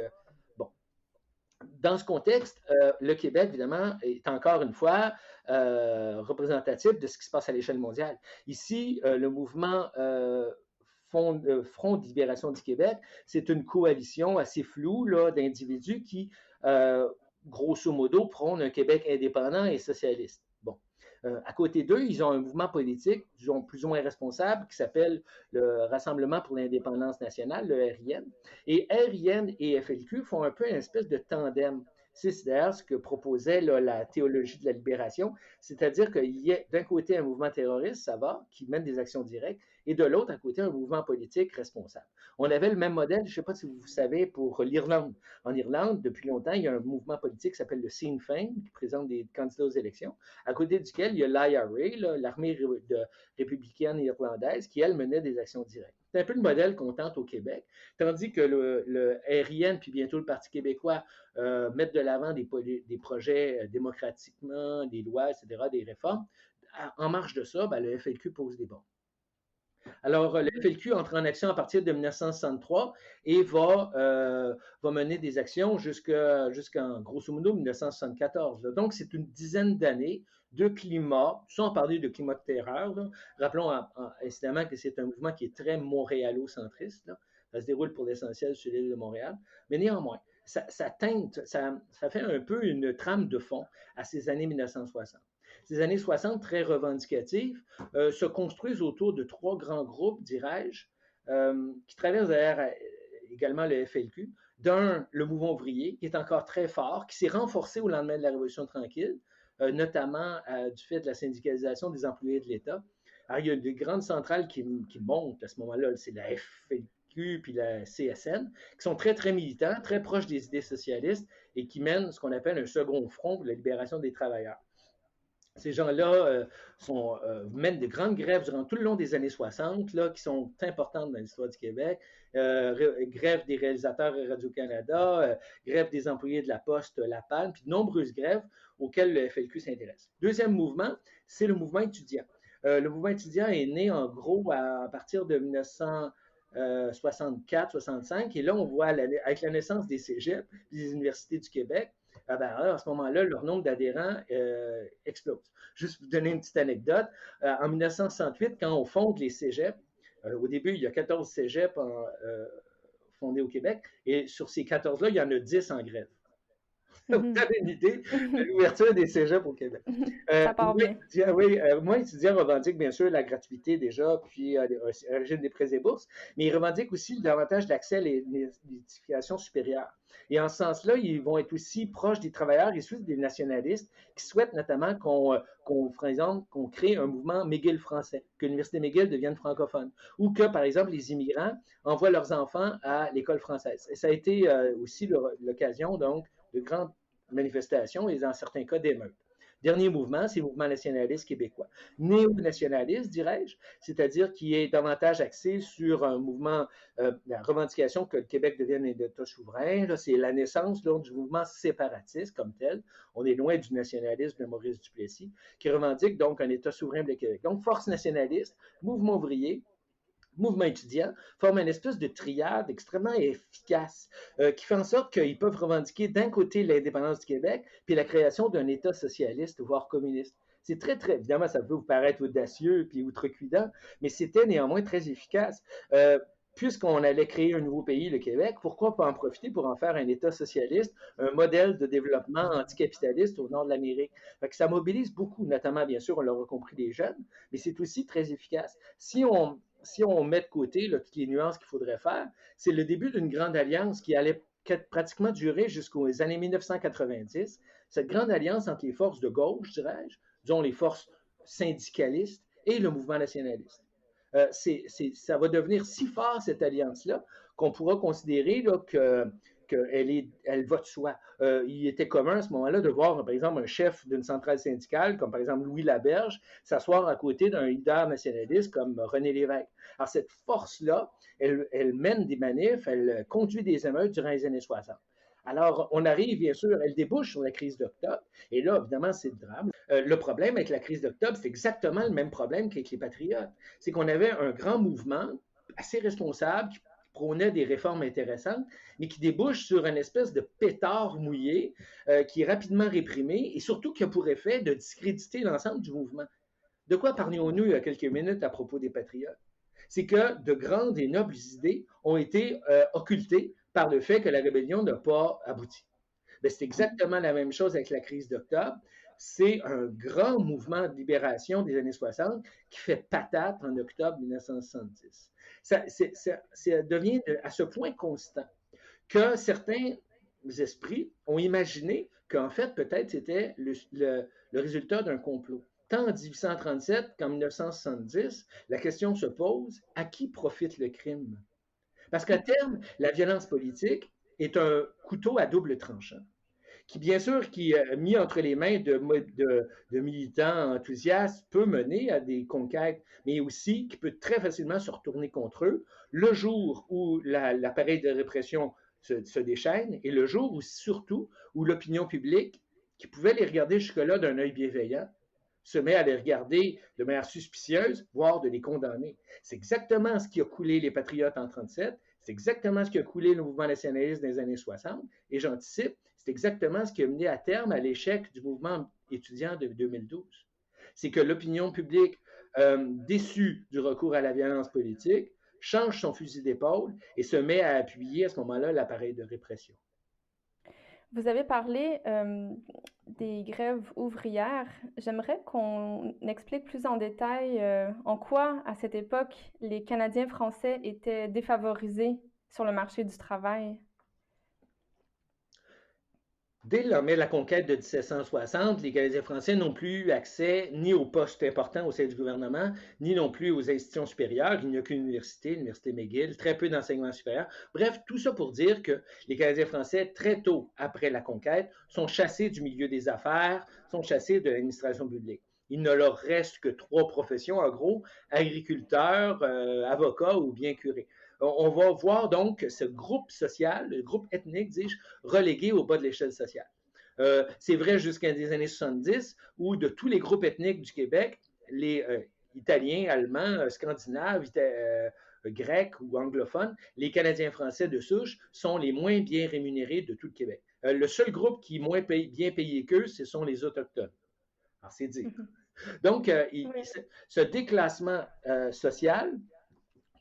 Speaker 2: dans ce contexte, euh, le Québec, évidemment, est encore une fois euh, représentatif de ce qui se passe à l'échelle mondiale. Ici, euh, le mouvement Front, de libération du Québec, c'est une coalition assez floue d'individus qui, grosso modo, prônent un Québec indépendant et socialiste. Euh, à côté d'eux, ils ont un mouvement politique, disons, plus ou moins responsable, qui s'appelle le Rassemblement pour l'indépendance nationale, le RIN. Et RIN et FLQ font un peu une espèce de tandem. C'est d'ailleurs ce que proposait la théologie de la libération, c'est-à-dire qu'il y a d'un côté un mouvement terroriste, ça va, qui mène des actions directes, et de l'autre, à côté, un mouvement politique responsable. On avait le même modèle, je ne sais pas si vous savez, pour l'Irlande. En Irlande, depuis longtemps, il y a un mouvement politique qui s'appelle le Sinn Féin, qui présente des candidats aux élections, à côté duquel il y a l'IRA, l'armée républicaine irlandaise, qui, elle, menait des actions directes. C'est un peu le modèle qu'on tente au Québec, tandis que le, le RIN, puis bientôt le Parti québécois, euh, mettent de l'avant des, des, projets euh, démocratiquement, des lois, etc., des réformes. En marge de ça, ben, le FLQ pose des bons. Alors, le FLQ entre en action à partir de 1963 et va, euh, va mener des actions jusqu'en, grosso modo, 1974. Donc, c'est une dizaine d'années de climat, sans parler de climat de terreur. Rappelons évidemment que c'est un mouvement qui est très montréalo-centriste. Ça se déroule pour l'essentiel sur l'île de Montréal. Mais néanmoins, ça, teinte, ça, fait un peu une trame de fond à ces années 1960 ces années 60 très revendicatives euh, se construisent autour de trois grands groupes, dirais-je, euh, qui traversent d'ailleurs également le FLQ. D'un, le mouvement ouvrier, qui est encore très fort, qui s'est renforcé au lendemain de la Révolution tranquille, notamment du fait de la syndicalisation des employés de l'État. Alors, il y a des grandes centrales qui, montent à ce moment-là, c'est la FLQ puis la CSN, qui sont très, très militants, très proches des idées socialistes et qui mènent ce qu'on appelle un second front pour la libération des travailleurs. Ces gens-là euh, euh, mènent de grandes grèves durant tout le long des années 60, là, qui sont importantes dans l'histoire du Québec. Euh, grève des réalisateurs Radio-Canada, grève des employés de la Poste, La Palme, puis de nombreuses grèves auxquelles le FLQ s'intéresse. Deuxième mouvement, c'est le mouvement étudiant. le mouvement étudiant est né en gros à, partir de 1964-65, et là, on voit avec la naissance des cégeps, des universités du Québec, ah ben, à ce moment-là, leur nombre d'adhérents euh, explose. Juste vous donner une petite anecdote. Euh, en 1968, quand on fonde les cégeps, euh, au début, il y a 14 cégeps fondés au Québec, et sur ces 14-là, il y en a 10 en grève. Vous mhm. avez une idée de l'ouverture des cégeps au Québec.
Speaker 1: Ça part bien.
Speaker 2: oui, moi, étudiant revendique bien sûr la gratuité déjà, puis un régime des prêts et bourses, mais il revendique aussi davantage l'accès à l'édification supérieure. Et en ce sens-là, ils vont être aussi proches des travailleurs et surtout des nationalistes qui souhaitent notamment qu'on euh, qu'on crée un mouvement McGill français, que l'Université McGill devienne francophone, ou que, par exemple, les immigrants envoient leurs enfants à l'école française. Et ça a été euh, aussi l'occasion, donc, de grandes manifestations et, dans certains cas, d'émeutes. Dernier mouvement, c'est le mouvement nationaliste québécois. Néo-nationaliste, dirais-je, c'est-à-dire qui est davantage axé sur un mouvement, euh, la revendication que le Québec devienne un État souverain. C'est la naissance du mouvement séparatiste comme tel. On est loin du nationalisme de Maurice Duplessis, qui revendique donc un État souverain de Québec. Donc, force nationaliste, mouvement ouvrier, mouvement étudiant forment une espèce de triade extrêmement efficace euh, qui fait en sorte qu'ils peuvent revendiquer d'un côté l'indépendance du Québec puis la création d'un État socialiste, voire communiste. C'est très, très, évidemment, ça peut vous paraître audacieux puis outrecuidant, mais c'était néanmoins très efficace. Euh, puisqu'on allait créer un nouveau pays, le Québec, pourquoi pas en profiter pour en faire un État socialiste, un modèle de développement anticapitaliste au nord de l'Amérique? Ça mobilise beaucoup, notamment, bien sûr, on l'aura compris, les jeunes, mais c'est aussi très efficace. Si on, si on met de côté toutes les nuances qu'il faudrait faire, c'est le début d'une grande alliance qui allait pratiquement durer jusqu'aux années 1990. Cette grande alliance entre les forces de gauche, dirais-je, disons les forces syndicalistes et le mouvement nationaliste. Euh, ça va devenir si fort, cette alliance-là, qu'on pourra considérer que qu'elle elle va de soi. Euh, il était commun à ce moment-là de voir, par exemple, un chef d'une centrale syndicale, comme par exemple Louis Laberge, s'asseoir à côté d'un leader nationaliste comme René Lévesque. Alors, cette force-là, elle, mène des manifs, elle conduit des émeutes durant les années 60. Alors, on arrive, bien sûr, elle débouche sur la crise d'octobre, et là, évidemment, c'est le drame. Euh, le problème avec la crise d'octobre, c'est exactement le même problème qu'avec les patriotes. C'est qu'on avait un grand mouvement assez responsable qui prônait des réformes intéressantes, mais qui débouche sur une espèce de pétard mouillé euh, qui est rapidement réprimé et surtout qui a pour effet de discréditer l'ensemble du mouvement. De quoi parlions-nous il y a quelques minutes à propos des patriotes? C'est que de grandes et nobles idées ont été euh, occultées par le fait que la rébellion n'a pas abouti. Ben, c'est exactement la même chose avec la crise d'octobre. C'est un grand mouvement de libération des années 60 qui fait patate en octobre 1970 ça, devient à ce point constant que certains esprits ont imaginé qu'en fait, peut-être c'était le, résultat d'un complot. tant en 1837 qu'en 1970, la question se pose, à qui profite le crime? Parce qu'à terme, la violence politique est un couteau à double tranchant qui, bien sûr, qui, euh, mis entre les mains de, militants enthousiastes, peut mener à des conquêtes, mais aussi qui peut très facilement se retourner contre eux le jour où l'appareil de répression se, se, déchaîne et le jour où, surtout, où l'opinion publique, qui pouvait les regarder jusque-là d'un œil bienveillant, se met à les regarder de manière suspicieuse, voire de les condamner. C'est exactement ce qui a coulé les patriotes en 37, c'est exactement ce qui a coulé le mouvement nationaliste des années 60, et j'anticipe, c'est exactement ce qui a mené à terme à l'échec du mouvement étudiant de 2012. C'est que l'opinion publique, euh, déçue du recours à la violence politique, change son fusil d'épaule et se met à appuyer à ce moment-là l'appareil de répression.
Speaker 1: Vous avez parlé euh, des grèves ouvrières. J'aimerais qu'on explique plus en détail euh, en quoi, à cette époque, les Canadiens français étaient défavorisés sur le marché du travail.
Speaker 2: Dès la conquête de 1760, les Canadiens français n'ont plus eu accès ni aux postes importants au sein du gouvernement, ni non plus aux institutions supérieures. Il n'y a qu'une université, l'université McGill, très peu d'enseignement supérieur. Bref, tout ça pour dire que les Canadiens français, très tôt après la conquête, sont chassés du milieu des affaires, sont chassés de l'administration publique. Il ne leur reste que trois professions, en gros, agriculteurs, euh, avocats ou bien curés on va voir donc ce groupe social, le groupe ethnique, dis-je, relégué au bas de l'échelle sociale. Euh, c'est vrai jusqu'à des années 70, où de tous les groupes ethniques du Québec, les euh, Italiens, Allemands, euh, Scandinaves, Grecs ou anglophones, les Canadiens français de souche sont les moins bien rémunérés de tout le Québec. le seul groupe qui est moins bien payé qu'eux, ce sont les Autochtones. Alors, c'est dit. Mm-hmm. Donc, ce déclassement social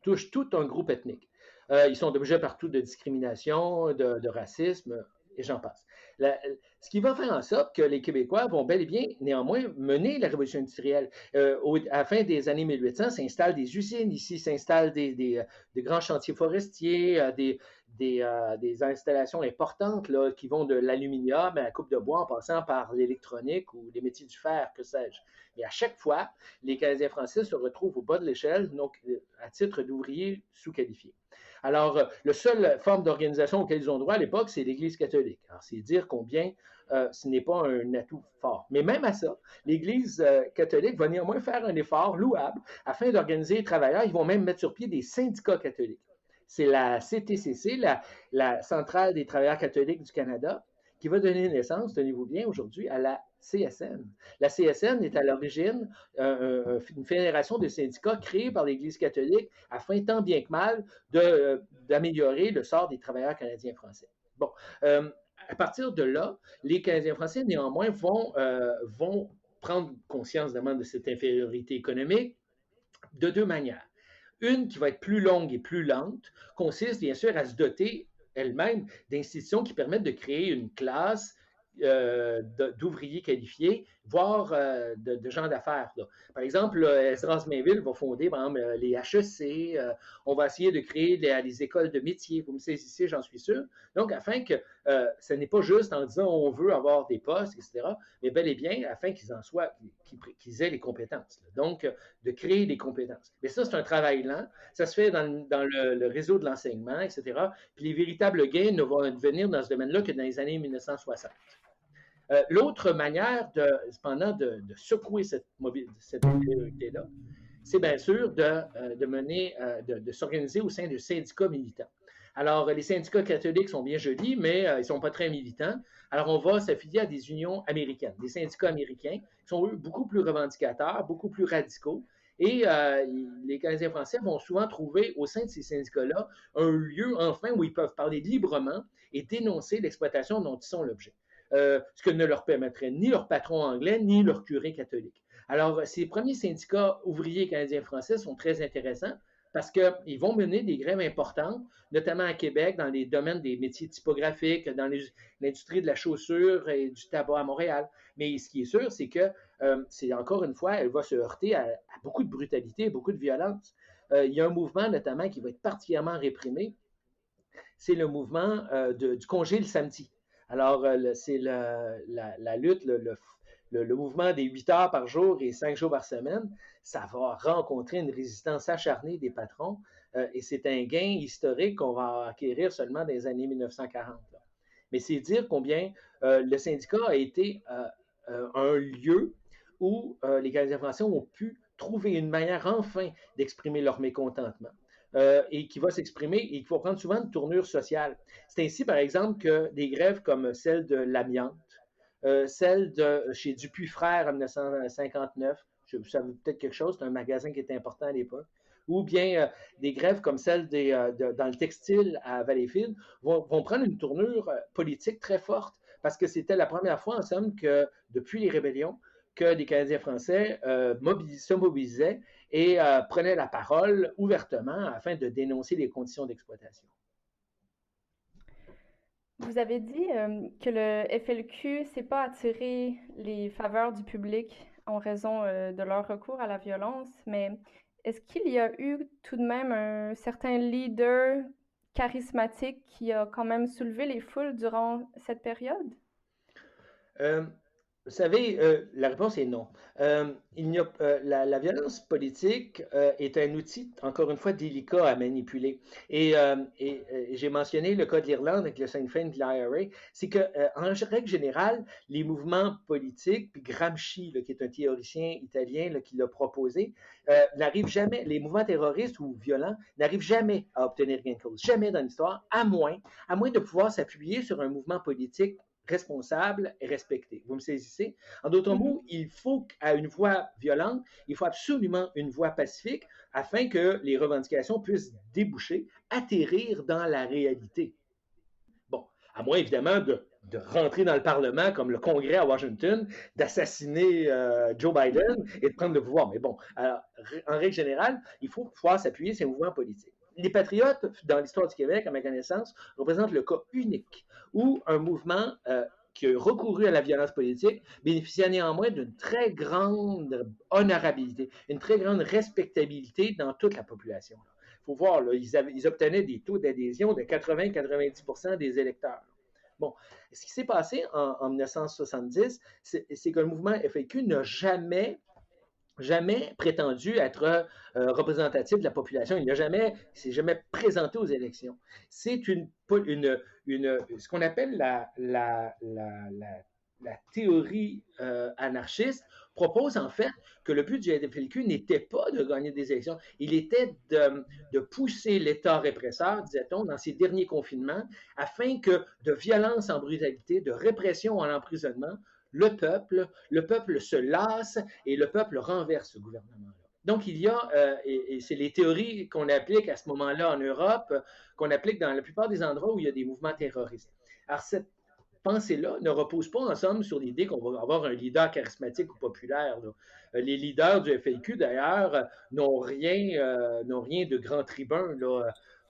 Speaker 2: touche tout un groupe ethnique. Euh, ils sont objets partout de discrimination, de, racisme, et j'en passe. ce qui va faire en sorte que les Québécois vont bel et bien, néanmoins, mener la révolution industrielle. Euh, à la fin des années 1800, s'installent des usines ici, s'installent des, des, grands chantiers forestiers, euh, des, des, installations importantes là, qui vont de l'aluminium à la coupe de bois en passant par l'électronique ou les métiers du fer, que sais-je. Mais à chaque fois, les Canadiens français se retrouvent au bas de l'échelle, donc à titre d'ouvriers sous-qualifiés. Alors, euh, la seule forme d'organisation auquel ils ont droit à l'époque, c'est l'Église catholique. Alors, c'est dire combien euh, ce n'est pas un atout fort. Mais même à ça, l'Église euh, catholique va néanmoins faire un effort louable afin d'organiser les travailleurs. Ils vont même mettre sur pied des syndicats catholiques. C'est la CTCC, la, Centrale des travailleurs catholiques du Canada, qui va donner naissance, tenez-vous bien, aujourd'hui, à la CSN. La CSN est à l'origine euh, une fédération de syndicats créée par l'Église catholique afin, tant bien que mal, euh, d'améliorer le sort des travailleurs canadiens français. Bon, euh, à partir de là, les Canadiens français, néanmoins, vont, vont prendre conscience de cette infériorité économique de deux manières. Une qui va être plus longue et plus lente consiste bien sûr à se doter elle-même d'institutions qui permettent de créer une classe euh, d'ouvriers qualifiés, voire euh, de, gens d'affaires. Par exemple, Esdras Mainville va fonder, exemple, les HEC. Euh, on va essayer de créer des, écoles de métiers. Vous me saisissez, j'en suis sûr. Donc, afin que ce n'est pas juste en disant on veut avoir des postes, etc., mais bel et bien afin qu'ils en soient, qu'ils aient les compétences. Donc, de créer des compétences. Mais ça, c'est un travail lent. Ça se fait dans, le, réseau de l'enseignement, etc. Puis les véritables gains ne vont venir dans ce domaine-là que dans les années 1960. Euh, l'autre manière, cependant, de, secouer cette, mobilité-là, c'est bien sûr de, euh, mener, euh, de, s'organiser au sein de syndicats militants. Alors, les syndicats catholiques sont bien jolis, mais ils ne sont pas très militants. Alors, on va s'affilier à des unions américaines, des syndicats américains, qui sont, eux, beaucoup plus revendicateurs, beaucoup plus radicaux. Et les Canadiens français vont souvent trouver au sein de ces syndicats-là un lieu, enfin, où ils peuvent parler librement et dénoncer l'exploitation dont ils sont l'objet. Euh, ce que ne leur permettrait ni leur patron anglais, ni leur curé catholique. Alors, ces premiers syndicats ouvriers canadiens-français sont très intéressants parce qu'ils vont mener des grèves importantes, notamment à Québec, dans les domaines des métiers typographiques, dans l'industrie de la chaussure et du tabac à Montréal. Mais ce qui est sûr, c'est que, euh, c'est encore une fois, elle va se heurter à, beaucoup de brutalité, beaucoup de violence. Euh, il y a un mouvement notamment qui va être particulièrement réprimé, c'est le mouvement du congé le samedi. Alors, euh, c'est la, lutte, le, mouvement des 8 heures par jour et 5 jours par semaine, ça va rencontrer une résistance acharnée des patrons euh, et c'est un gain historique qu'on va acquérir seulement dans les années 1940. Mais c'est dire combien euh, le syndicat a été euh, un lieu où les Canadiens français ont pu trouver une manière enfin d'exprimer leur mécontentement. et qui va s'exprimer et qui va prendre souvent une tournure sociale. C'est ainsi, par exemple, que des grèves comme celle de l'amiante, celle de chez Dupuis Frères en 1959, ça veut peut-être quelque chose, c'est un magasin qui était important à l'époque, ou bien euh, des grèves comme celle euh, dans le textile à Valleyfield vont, vont prendre une tournure euh, politique très forte parce que c'était la première fois, en somme, que depuis les rébellions, que des Canadiens français se mobilisaient et prenaient la parole ouvertement afin de dénoncer les conditions d'exploitation.
Speaker 1: Vous avez dit que le FLQ s'est pas attiré les faveurs du public en raison de leur recours à la violence, mais est-ce qu'il y a eu tout de même un certain leader charismatique qui a quand même soulevé les foules durant cette période?
Speaker 2: Euh, vous savez, euh, la réponse est non. Euh, il a, euh, la, violence politique est un outil, encore une fois, délicat à manipuler. Et, j'ai mentionné le cas de l'Irlande avec le Sinn Féin de l'IRA. C'est que, en règle générale, les mouvements politiques, puis Gramsci, qui est un théoricien italien qui l'a proposé, n'arrivent jamais, les mouvements terroristes ou violents n'arrivent jamais à obtenir gain de cause. Jamais dans l'histoire, à moins, à moins de pouvoir s'appuyer sur un mouvement politique responsable et respecté. Vous me saisissez? En d'autres mm-hmm. mots, il faut qu'à une voix violente, il faut absolument une voix pacifique afin que les revendications puissent déboucher, atterrir dans la réalité. Bon, à moins évidemment de, rentrer dans le Parlement comme le Congrès à Washington, d'assassiner euh, Joe Biden et de prendre le pouvoir. Mais bon, en règle générale, il faut pouvoir s'appuyer sur ces mouvements politiques les patriotes, dans l'histoire du Québec, à ma connaissance, représentent le cas unique où un mouvement euh, qui a recouru à la violence politique bénéficiait néanmoins d'une très grande honorabilité, une très grande respectabilité dans toute la population. Il faut voir, ils, obtenaient des taux d'adhésion de 80-90 des électeurs. Bon, ce qui s'est passé en, en 1970, c'est que le mouvement FAQ n'a jamais jamais prétendu être euh, représentatif de la population. Il n'a jamais, s'est jamais présenté aux élections. C'est une, ce qu'on appelle la, théorie euh, anarchiste propose en fait que le but du FLQ n'était pas de gagner des élections, il était de, de pousser l'État répresseur, disait-on, dans ses derniers confinements, afin que de violence en brutalité, de répression en emprisonnement, le peuple, le peuple se lasse et le peuple renverse ce gouvernement-là. Donc, il y a, euh, et, c'est les théories qu'on applique à ce moment-là en Europe, qu'on applique dans la plupart des endroits où il y a des mouvements terroristes. Alors, cette pensée-là ne repose pas, en somme, sur l'idée qu'on va avoir un leader charismatique ou populaire. Euh, les leaders du FLQ, d'ailleurs, n'ont rien, euh, rien de grand tribun.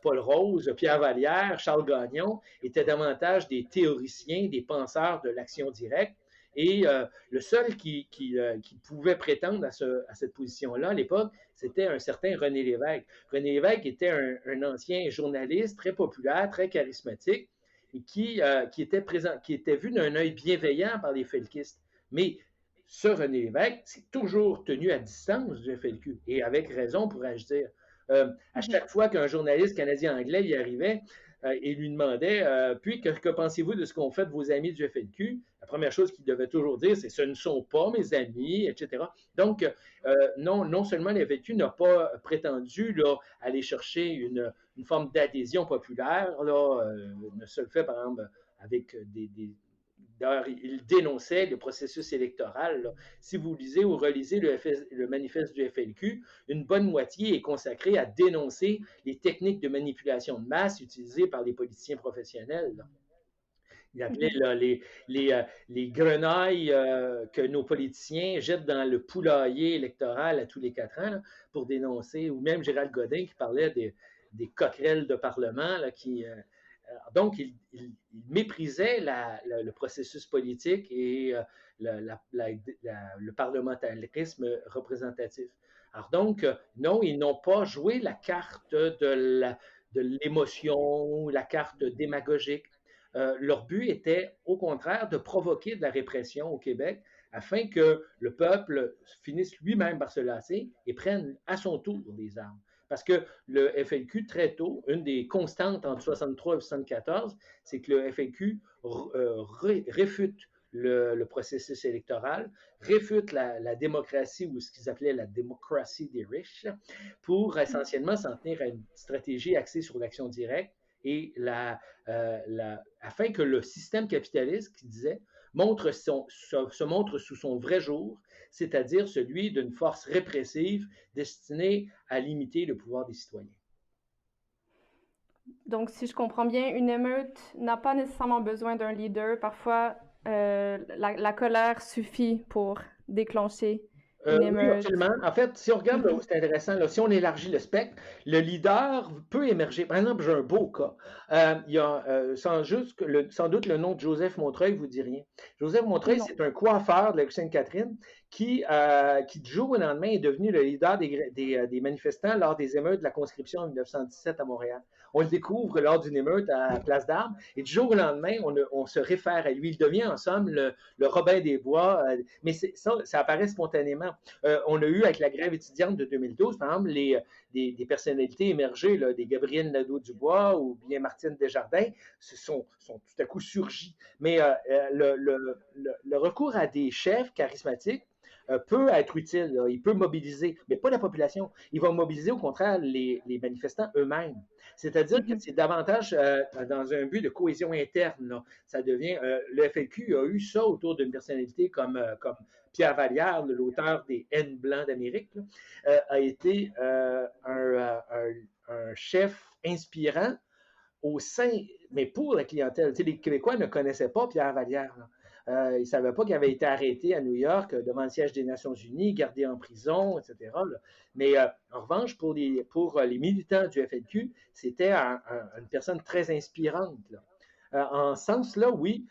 Speaker 2: Paul Rose, Pierre Vallière, Charles Gagnon étaient davantage des théoriciens, des penseurs de l'action directe et euh, le seul qui, euh, qui, pouvait prétendre à, ce, à cette position-là à l'époque, c'était un certain René Lévesque. René Lévesque était un, ancien journaliste très populaire, très charismatique, et qui, euh, qui, était, présent, qui était vu d'un œil bienveillant par les felkistes. Mais ce René Lévesque s'est toujours tenu à distance du FLQ, et avec raison, pourrais-je dire. à mhm. chaque fois qu'un journaliste canadien-anglais y arrivait, et lui demandait euh, Puis, que, pensez-vous de ce qu'ont fait vos amis du FNQ La première chose qu'il devait toujours dire, c'est Ce ne sont pas mes amis, etc. Donc, euh, non, non seulement le FNQ n'a pas prétendu là, aller chercher une, forme d'adhésion populaire, là, ne se le fait, par exemple, avec des, D'ailleurs, il dénonçait le processus électoral. Si vous lisez ou relisez le, manifeste du FLQ, une bonne moitié est consacrée à dénoncer les techniques de manipulation de masse utilisées par les politiciens professionnels. Il appelait les, les, euh, les, grenailles euh, que nos politiciens jettent dans le poulailler électoral à tous les quatre ans pour dénoncer, ou même Gérald Godin qui parlait des, coquerelles de parlement qui, euh, donc, il, méprisait le processus politique et euh, le parlementarisme représentatif. Alors donc, euh, non, ils n'ont pas joué la carte de l'émotion, la, carte démagogique. leur but était, au contraire, de provoquer de la répression au Québec afin que le peuple finisse lui-même par se lasser et prenne à son tour des armes. Parce que le FLQ, très tôt, une des constantes entre 63 et 74, c'est que le FLQ euh, réfute le, processus électoral, réfute la, démocratie ou ce qu'ils appelaient la démocratie des riches, pour essentiellement s'en tenir à une stratégie axée sur l'action directe et la, euh, la, afin que le système capitaliste, qui disait, montre son, se, montre sous son vrai jour, c'est-à-dire celui d'une force répressive destinée à limiter le pouvoir des citoyens.
Speaker 1: Donc, si je comprends bien, une émeute n'a pas nécessairement besoin d'un leader. Parfois, euh, la, colère suffit pour déclencher
Speaker 2: euh, oui, absolument. En fait, si on regarde, mm-hmm. c'est intéressant, si on élargit le spectre, le leader peut émerger. Par exemple, j'ai un beau cas. Euh, il y a sans, juste le, sans doute le nom de Joseph Montreuil vous dit rien. Joseph Montreuil, c'est un coiffeur de la Sainte-Catherine qui, qui, du jour au lendemain, est devenu le leader des, des, des, manifestants lors des émeutes de la conscription en 1917 à Montréal on le découvre lors d'une émeute à Place d'Armes, et du jour au lendemain, on, se réfère à lui. Il devient ensemble le, Robin des Bois, euh, mais ça, ça apparaît spontanément. Euh, on a eu avec la grève étudiante de 2012, par exemple, les, des, personnalités émergées, des Gabriel Nadeau-Dubois ou bien Martine Desjardins, se sont, tout à coup surgis. Mais euh, le, recours à des chefs charismatiques, peut être utile, il peut mobiliser, mais pas la population. Il va mobiliser au contraire les manifestants eux-mêmes. C'est-à-dire que mm-hmm. c'est davantage euh, dans un but de cohésion interne. Ça devient. Euh, le FLQ a eu ça autour d'une personnalité comme, euh, comme Pierre Vallière, l'auteur des N blancs d'Amérique, a été un, chef inspirant au sein, mais pour la clientèle. les Québécois ne connaissaient pas Pierre Vallière. Euh, il ne savait pas qu'il avait été arrêté à New York euh, devant le siège des Nations Unies, gardé en prison, etc. Mais euh, en revanche, pour les, militants du FLQ, c'était une personne très inspirante. en ce sens-là, oui,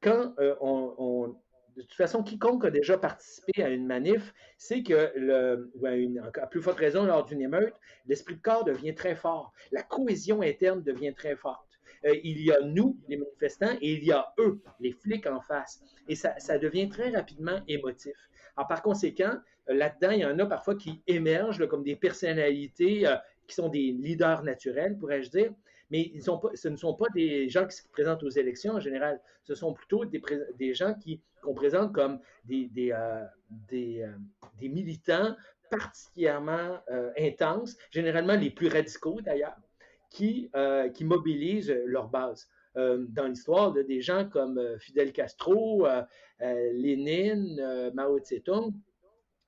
Speaker 2: quand on, de toute façon, quiconque a déjà participé à une manif sait que, le, à, à, plus forte raison lors d'une émeute, l'esprit de corps devient très fort. La cohésion interne devient très forte. Euh, il y a nous, les manifestants, et il y a eux, les flics en face. Et ça, devient très rapidement émotif. Alors, par conséquent, euh, là-dedans, il y en a parfois qui émergent comme des personnalités euh, qui sont des leaders naturels, pourrais-je dire, mais ce ne sont pas des gens qui se présentent aux élections en général. Ce sont plutôt des, gens qui qu'on présente comme des, militants particulièrement intenses, généralement les plus radicaux d'ailleurs, qui, euh, qui mobilisent leur base. Euh, dans l'histoire de des gens comme euh, Fidel Castro, Lénine, Mao Tse-tung,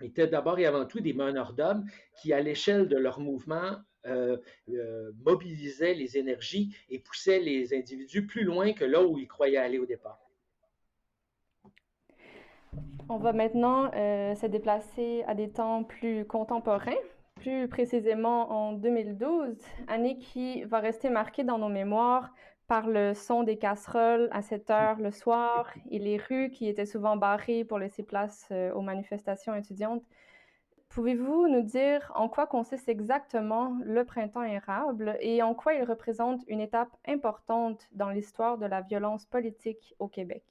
Speaker 2: étaient d'abord et avant tout des meneurs d'hommes qui, à l'échelle de leur mouvement, mobilisaient les énergies et poussaient les individus plus loin que là où ils croyaient aller au départ.
Speaker 1: On va maintenant se déplacer à des temps plus contemporains plus précisément en 2012, année qui va rester marquée dans nos mémoires par le son des casseroles à 7 heures le soir et les rues qui étaient souvent barrées pour laisser place euh, aux manifestations étudiantes. Pouvez-vous nous dire en quoi consiste exactement le printemps érable et en quoi il représente une étape importante dans l'histoire de la violence politique au Québec?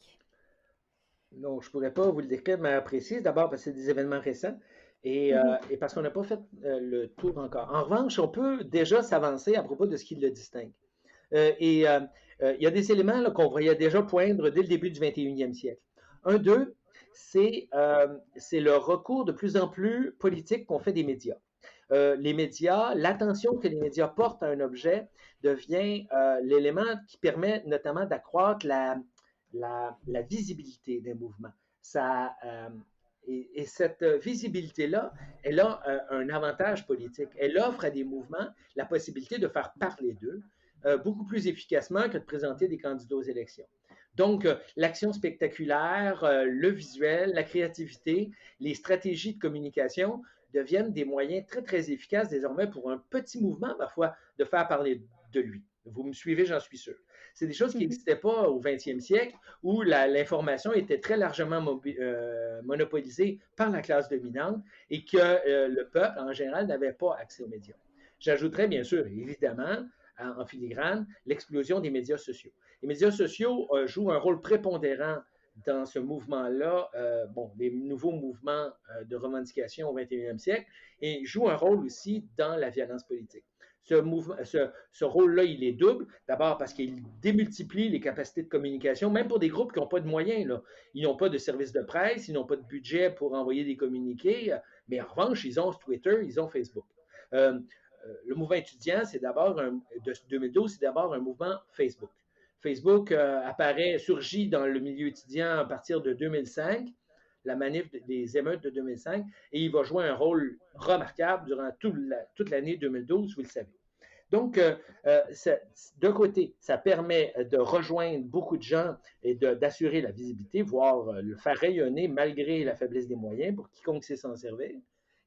Speaker 2: Non, je ne pourrais pas vous le décrire manière précise, d'abord parce que c'est des événements récents. Euh, mm-hmm. Et, parce qu'on n'a pas fait euh, le tour encore. En revanche, on peut déjà s'avancer à propos de ce qui le distingue. Euh, et il y a des éléments qu'on voyait déjà poindre dès le début du 21e siècle. Un d'eux, c'est le recours de plus en plus politique qu'on fait des médias. les médias, l'attention que les médias portent à un objet devient l'élément qui permet notamment d'accroître la, la, la, visibilité des mouvements. Ça, et, cette visibilité-là, elle a euh, un, avantage politique. Elle offre à des mouvements la possibilité de faire parler d'eux euh, beaucoup plus efficacement que de présenter des candidats aux élections. Donc, euh, l'action spectaculaire, le visuel, la créativité, les stratégies de communication deviennent des moyens très, très efficaces désormais pour un petit mouvement, parfois, de faire parler de lui. Vous me suivez, j'en suis sûr. C'est des choses qui n'existaient mhm. pas au 20e siècle, où l'information était très largement euh, monopolisée par la classe dominante et que euh, le peuple, en général, n'avait pas accès aux médias. J'ajouterais, bien sûr, évidemment, en filigrane, l'explosion des médias sociaux. Les médias sociaux euh, jouent un rôle prépondérant dans ce mouvement-là, euh, bon, les nouveaux mouvements euh, de revendication au 21e siècle, et joue un rôle aussi dans la violence politique. Ce, mouvement, ce, rôle-là, il est double. D'abord parce qu'il démultiplie les capacités de communication, même pour des groupes qui n'ont pas de moyens. Ils n'ont pas de service de presse, ils n'ont pas de budget pour envoyer des communiqués, mais en revanche, ils ont Twitter, ils ont Facebook. Euh, le mouvement étudiant, c'est d'abord, de 2012, c'est d'abord un mouvement Facebook. Facebook euh, apparaît, surgit dans le milieu étudiant à partir de 2005, la manif des émeutes de 2005, et il va jouer un rôle remarquable durant toute l'année 2012, vous le savez. Donc, euh, euh, d'un côté, ça permet de rejoindre beaucoup de gens et d'assurer la visibilité, voire le faire rayonner malgré la faiblesse des moyens pour quiconque sait s'en servir.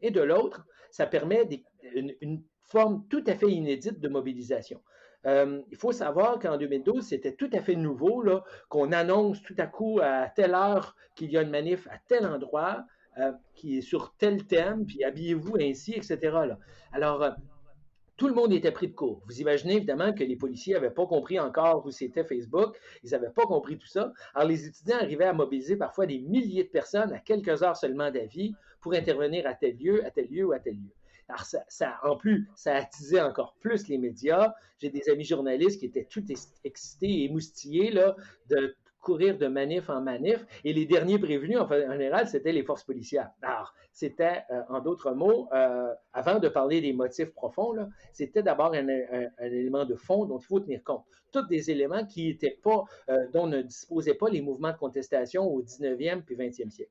Speaker 2: Et de l'autre, ça permet une, forme tout à fait inédite de mobilisation. Euh, il faut savoir qu'en 2012, c'était tout à fait nouveau qu'on annonce tout à coup à telle heure qu'il y a une manif à tel endroit euh, qui est sur tel thème, puis habillez-vous ainsi, etc. Alors, euh, tout le monde était pris de court. Vous imaginez évidemment que les policiers n'avaient pas compris encore où c'était Facebook, ils n'avaient pas compris tout ça. Alors, les étudiants arrivaient à mobiliser parfois des milliers de personnes à quelques heures seulement d'avis pour intervenir à tel lieu, à tel lieu ou à tel lieu. Alors, ça, en plus, ça attisait encore plus les médias. J'ai des amis journalistes qui étaient tout excités et émoustillés là, de courir de manif en manif. Et les derniers prévenus, en, général, c'était les forces policières. Alors, c'était, euh, en d'autres mots, euh, avant de parler des motifs profonds, c'était d'abord un, élément de fond dont il faut tenir compte. Tous des éléments qui étaient pas, euh, dont ne disposaient pas les mouvements de contestation au 19e puis 20e siècle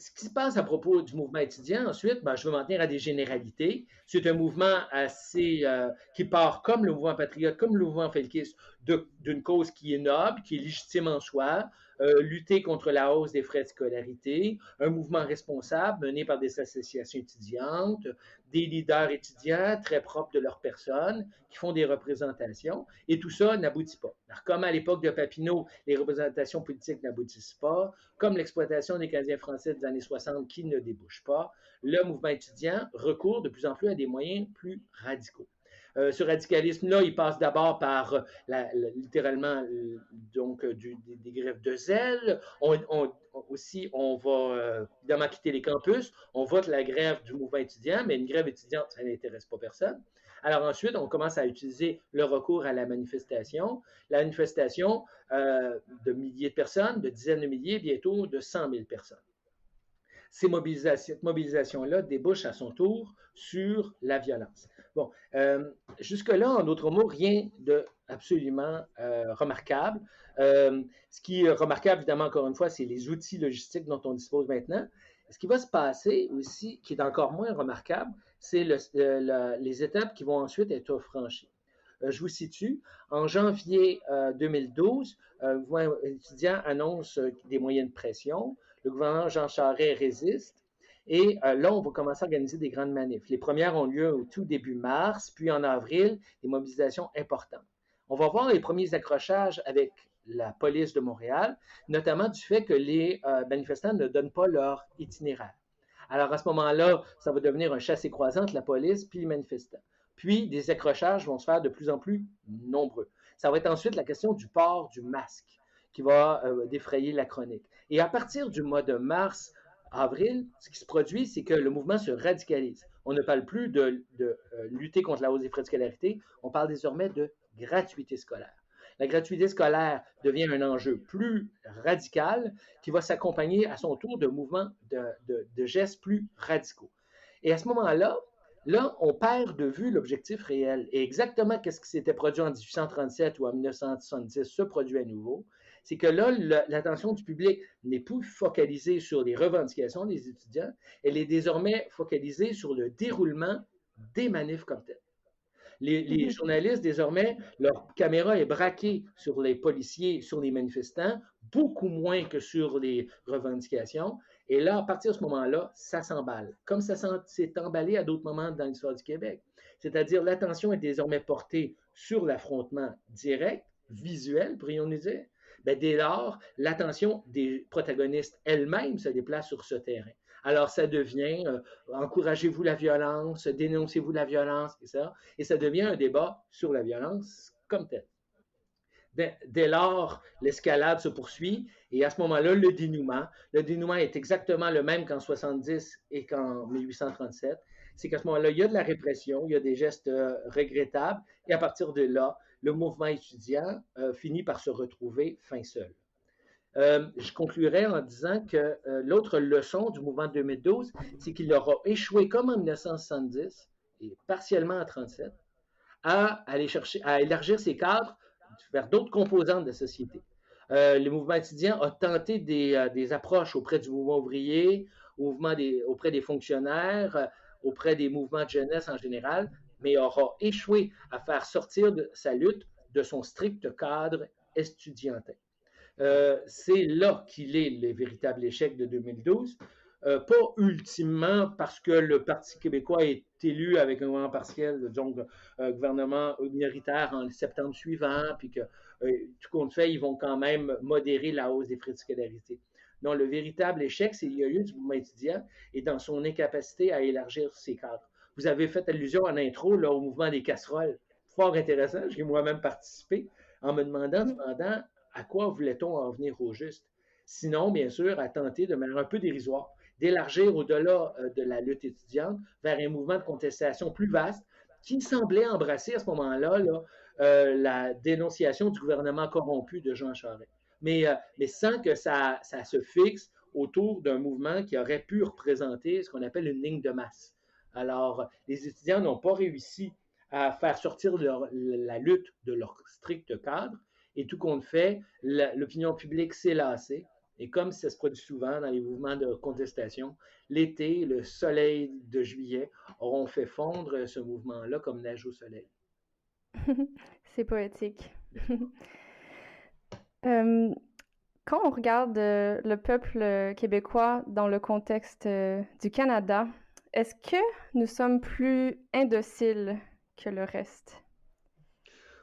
Speaker 2: ce qui se passe à propos du mouvement étudiant, ensuite, ben, je veux m'en tenir à des généralités. C'est un mouvement assez euh, qui part comme le mouvement patriote, comme le mouvement felkiste, d'une cause qui est noble, qui est légitime en soi, euh, lutter contre la hausse des frais de scolarité, un mouvement responsable mené par des associations étudiantes, des leaders étudiants très propres de leur personne, qui font des représentations, et tout ça n'aboutit pas. Alors, comme à l'époque de Papineau, les représentations politiques n'aboutissent pas, comme l'exploitation des Canadiens français des années 60 qui ne débouche pas, le mouvement étudiant recourt de plus en plus à des moyens plus radicaux. Euh, ce radicalisme-là, il passe d'abord par euh, littéralement euh, donc des, grèves de zèle. Aussi, on va évidemment quitter les campus. On vote la grève du mouvement étudiant, mais une grève étudiante, ça n'intéresse pas personne. Alors ensuite, on commence à utiliser le recours à la manifestation. La manifestation de milliers de personnes, de dizaines de milliers, bientôt de 100 000 personnes. Ces cette mobilisation-là débouche à son tour sur la violence. Bon, euh, jusque-là, en d'autres mots, rien de absolument euh, remarquable. Euh, ce qui est remarquable, évidemment, encore une fois, c'est les outils logistiques dont on dispose maintenant. Ce qui va se passer aussi, qui est encore moins remarquable, c'est les étapes qui vont ensuite être franchies. je vous situe, en janvier 2012, le gouvernement étudiant annonce des moyens de pression. Le gouvernement Jean Charest résiste. Et euh, là, on va commencer à organiser des grandes manifs. Les premières ont lieu au tout début mars, puis en avril, des mobilisations importantes. On va voir les premiers accrochages avec la police de Montréal, notamment du fait que les euh, manifestants ne donnent pas leur itinéraire. Alors à ce moment-là, ça va devenir un chassé-croisant entre la police puis les manifestants. Puis des accrochages vont se faire de plus en plus nombreux. Ça va être ensuite la question du port du masque qui va euh, défrayer la chronique. Et à partir du mois de mars, avril, ce qui se produit, c'est que le mouvement se radicalise. On ne parle plus de, euh, lutter contre la hausse des frais de scolarité, on parle désormais de gratuité scolaire. La gratuité scolaire devient un enjeu plus radical qui va s'accompagner à son tour de mouvements, de, gestes plus radicaux. Et à ce moment-là, là, on perd de vue l'objectif réel. Et exactement qu'est-ce qui s'était produit en 1837 ou en 1970 se produit à nouveau c'est que là, l'attention du public n'est plus focalisée sur les revendications des étudiants, elle est désormais focalisée sur le déroulement des manifs comme tels. Les, mm-hmm. journalistes, désormais, leur caméra est braquée sur les policiers, sur les manifestants, beaucoup moins que sur les revendications. Et là, à partir de ce moment-là, ça s'emballe, comme ça s'est emballé à d'autres moments dans l'histoire du Québec. C'est-à-dire, l'attention est désormais portée sur l'affrontement direct, visuel, pourrions-nous dire, ben, dès lors, l'attention des protagonistes elles-mêmes se déplace sur ce terrain. Alors, ça devient euh, encouragez-vous la violence, dénoncez-vous la violence, et ça, et ça devient un débat sur la violence comme tel. Dès, lors, l'escalade se poursuit et à ce moment-là, le dénouement. Le dénouement est exactement le même qu'en 70 et qu'en 1837. C'est qu'à ce moment-là, il y a de la répression, il y a des gestes euh, regrettables et à partir de là, le mouvement étudiant euh, finit par se retrouver fin seul. Euh, je conclurai en disant que l'autre leçon du mouvement de 2012, c'est qu'il aura échoué comme en 1970 et partiellement en 1937 à aller chercher, à élargir ses cadres vers d'autres composantes de la société. Euh, le mouvement étudiant a tenté des, euh, approches auprès du mouvement ouvrier, auprès des fonctionnaires, euh, auprès des mouvements de jeunesse en général, mais aura échoué à faire sortir de sa lutte de son strict cadre estudiantin. C'est là qu'il est le véritable échec de 2012. Euh, pas ultimement parce que le Parti québécois est élu avec un gouvernement partiel, donc un euh, gouvernement minoritaire en septembre suivant, puis que euh, tout compte fait, ils vont quand même modérer la hausse des frais de scolarité. Non, le véritable échec, c'est qu'il y a eu du mouvement étudiant et dans son incapacité à élargir ses cadres. Vous avez fait allusion en intro là, au mouvement des casseroles. Fort intéressant, j'ai moi-même participé en me demandant cependant à quoi voulait-on en venir au juste? Sinon, bien sûr, à tenter de manière un peu dérisoire d'élargir au-delà euh, de la lutte étudiante vers un mouvement de contestation plus vaste qui semblait embrasser à ce moment-là euh, la dénonciation du gouvernement corrompu de Jean Charest. Mais, euh, mais sans que ça, ça se fixe autour d'un mouvement qui aurait pu représenter ce qu'on appelle une ligne de masse. Alors, les étudiants n'ont pas réussi à faire sortir la lutte de leur strict cadre, et tout compte fait, l'opinion publique s'est lassée, et comme ça se produit souvent dans les mouvements de contestation, l'été, le soleil de juillet auront fait fondre ce mouvement-là comme neige au soleil.
Speaker 1: C'est poétique. Euh, quand on regarde euh, le peuple québécois dans le contexte euh, du Canada, est-ce que nous sommes plus indociles que le reste?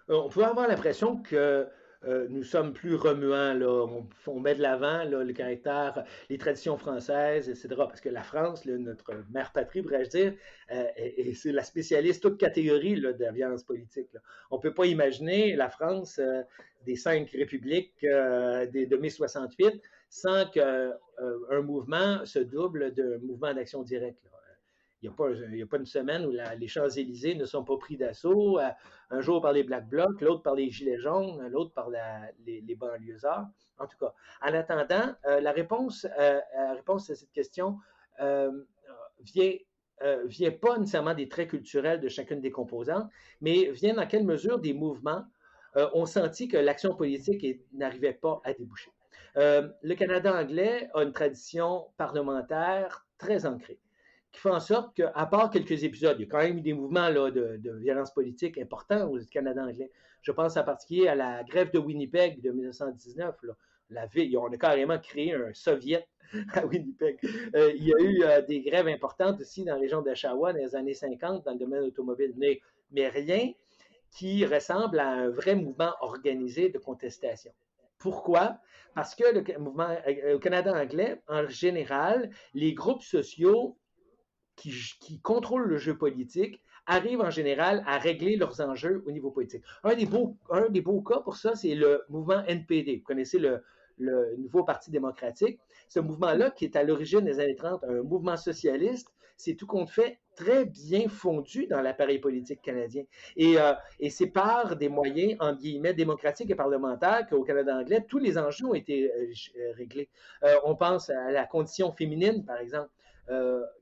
Speaker 2: On peut avoir l'impression que euh, nous sommes plus remuants, là. On, met de l'avant le caractère, les traditions françaises, etc. Parce que la France, notre mère patrie, pourrais-je dire, euh, c'est la spécialiste toute catégorie de la violence politique. On ne peut pas imaginer la France euh, des cinq républiques de mai 68 sans qu'un mouvement se double d'un mouvement d'action directe. Il n'y a, pas une semaine où les Champs-Élysées ne sont pas pris d'assaut, euh, un jour par les Black Blocs, l'autre par les Gilets jaunes, l'autre par les, les, banlieusards. En tout cas, en attendant, euh, la, réponse, euh, à cette question vient, vient pas nécessairement des traits culturels de chacune des composantes, mais vient dans quelle mesure des mouvements ont senti que l'action politique n'arrivait pas à déboucher. le Canada anglais a une tradition parlementaire très ancrée qui fait en sorte qu'à part quelques épisodes, il y a quand même eu des mouvements là, de, violence politique importants au Canada anglais. Je pense en particulier à la grève de Winnipeg de 1919. Là. La ville, on a carrément créé un soviet à Winnipeg. Euh, il y a eu euh, des grèves importantes aussi dans la région d'Oshawa dans les années 50 dans le domaine automobile, mais, mais rien qui ressemble à un vrai mouvement organisé de contestation. Pourquoi? Parce que le mouvement euh, au Canada anglais, en général, les groupes sociaux qui, contrôlent le jeu politique arrivent en général à régler leurs enjeux au niveau politique. Un des beaux, un des beaux cas pour ça, c'est le mouvement NPD. Vous connaissez le, nouveau Parti démocratique. Ce mouvement-là, qui est à l'origine des années 30, un mouvement socialiste, c'est tout compte fait très bien fondu dans l'appareil politique canadien. Et, euh, et c'est par des moyens, en guillemets, démocratiques et parlementaires qu'au Canada anglais, tous les enjeux ont été euh, euh, réglés. on pense à la condition féminine, par exemple.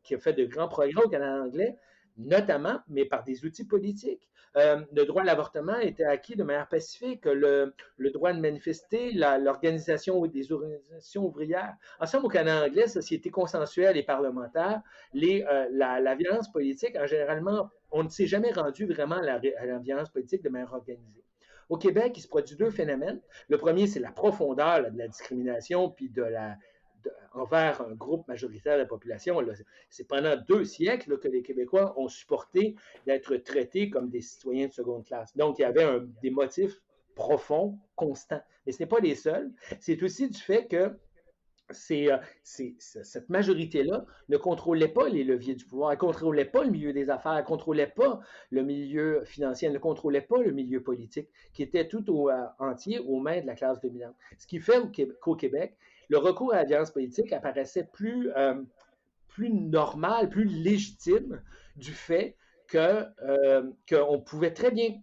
Speaker 2: Qui a fait de grands progrès au Canada anglais, notamment, mais par des outils politiques. Euh, le droit à l'avortement était acquis de manière pacifique, le, droit de manifester, l'organisation des organisations ouvrières. En somme, au Canada anglais, société consensuelle et parlementaire, euh, la, violence politique, en généralement, on ne s'est jamais rendu vraiment à la, violence politique de manière organisée. Au Québec, il se produit deux phénomènes. Le premier, c'est la profondeur de la discrimination puis de la, envers un groupe majoritaire de la population. C'est pendant deux siècles que les Québécois ont supporté d'être traités comme des citoyens de seconde classe. Donc, il y avait des motifs profonds, constants. Mais ce n'est pas les seuls. C'est aussi du fait que euh, cette majorité-là ne contrôlait pas les leviers du pouvoir, elle ne contrôlait pas le milieu des affaires, elle ne contrôlait pas le milieu financier, elle ne contrôlait pas le milieu politique, qui était tout au, euh, entier aux mains de la classe dominante. Ce qui fait qu'au Québec, le recours à la violence politique apparaissait plus, euh, plus normal, plus légitime du fait qu'on pouvait très bien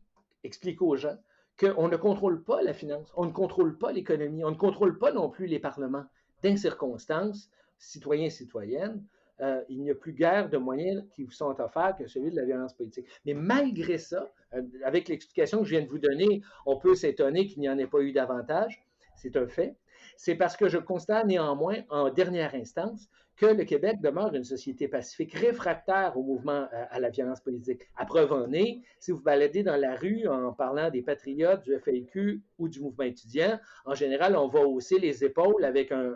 Speaker 2: expliquer aux gens qu'on ne contrôle pas la finance, on ne contrôle pas l'économie, on ne contrôle pas non plus les parlements dans circonstances, citoyens et citoyennes, euh, il n'y a plus guère de moyens qui vous sont offerts que celui de la violence politique. Mais malgré ça, euh, avec l'explication que je viens de vous donner, on peut s'étonner qu'il n'y en ait pas eu davantage. C'est un fait. C'est parce que je constate néanmoins, en dernière instance, que le Québec demeure une société pacifique, réfractaire au mouvement euh, à la violence politique. À preuve en est, si vous baladez dans la rue en parlant des patriotes, du FAQ ou du mouvement étudiant, en général, on va hausser les épaules avec un,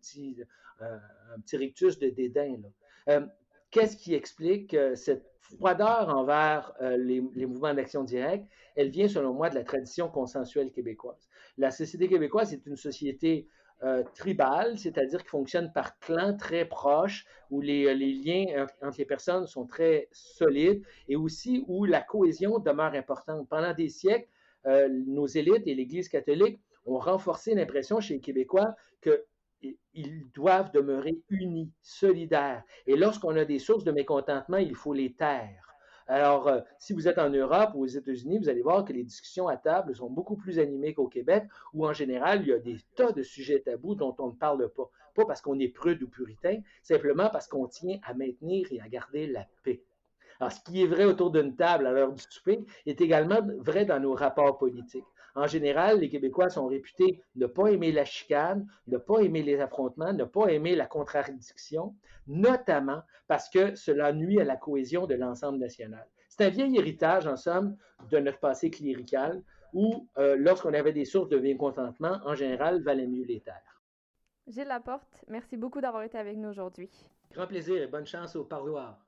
Speaker 2: petit, rictus de dédain. Euh, qu'est-ce qui explique euh, cette froideur envers les, mouvements d'action directe? Elle vient, selon moi, de la tradition consensuelle québécoise. La société québécoise est une société euh, tribal, c'est-à-dire qui fonctionne par clans très proches, où les, euh, liens entre les personnes sont très solides et aussi où la cohésion demeure importante. Pendant des siècles, euh, nos élites et l'Église catholique ont renforcé l'impression chez les Québécois qu'ils doivent demeurer unis, solidaires. Et lorsqu'on a des sources de mécontentement, il faut les taire. Alors, euh, si vous êtes en Europe ou aux États-Unis, vous allez voir que les discussions à table sont beaucoup plus animées qu'au Québec, où en général, il y a des tas de sujets tabous dont on ne parle pas. Pas parce qu'on est prude ou puritain, simplement parce qu'on tient à maintenir et à garder la paix. Alors, ce qui est vrai autour d'une table à l'heure du souper est également vrai dans nos rapports politiques. En général, les Québécois sont réputés ne pas aimer la chicane, ne pas aimer les affrontements, ne pas aimer la contradiction, notamment parce que cela nuit à la cohésion de l'ensemble national. C'est un vieil héritage, en somme, de notre passé clérical, où, euh, lorsqu'on avait des sources de mécontentement, en général, valait mieux les taire.
Speaker 1: Gilles Laporte, merci beaucoup d'avoir été avec nous aujourd'hui.
Speaker 2: Grand plaisir et bonne chance au parloir.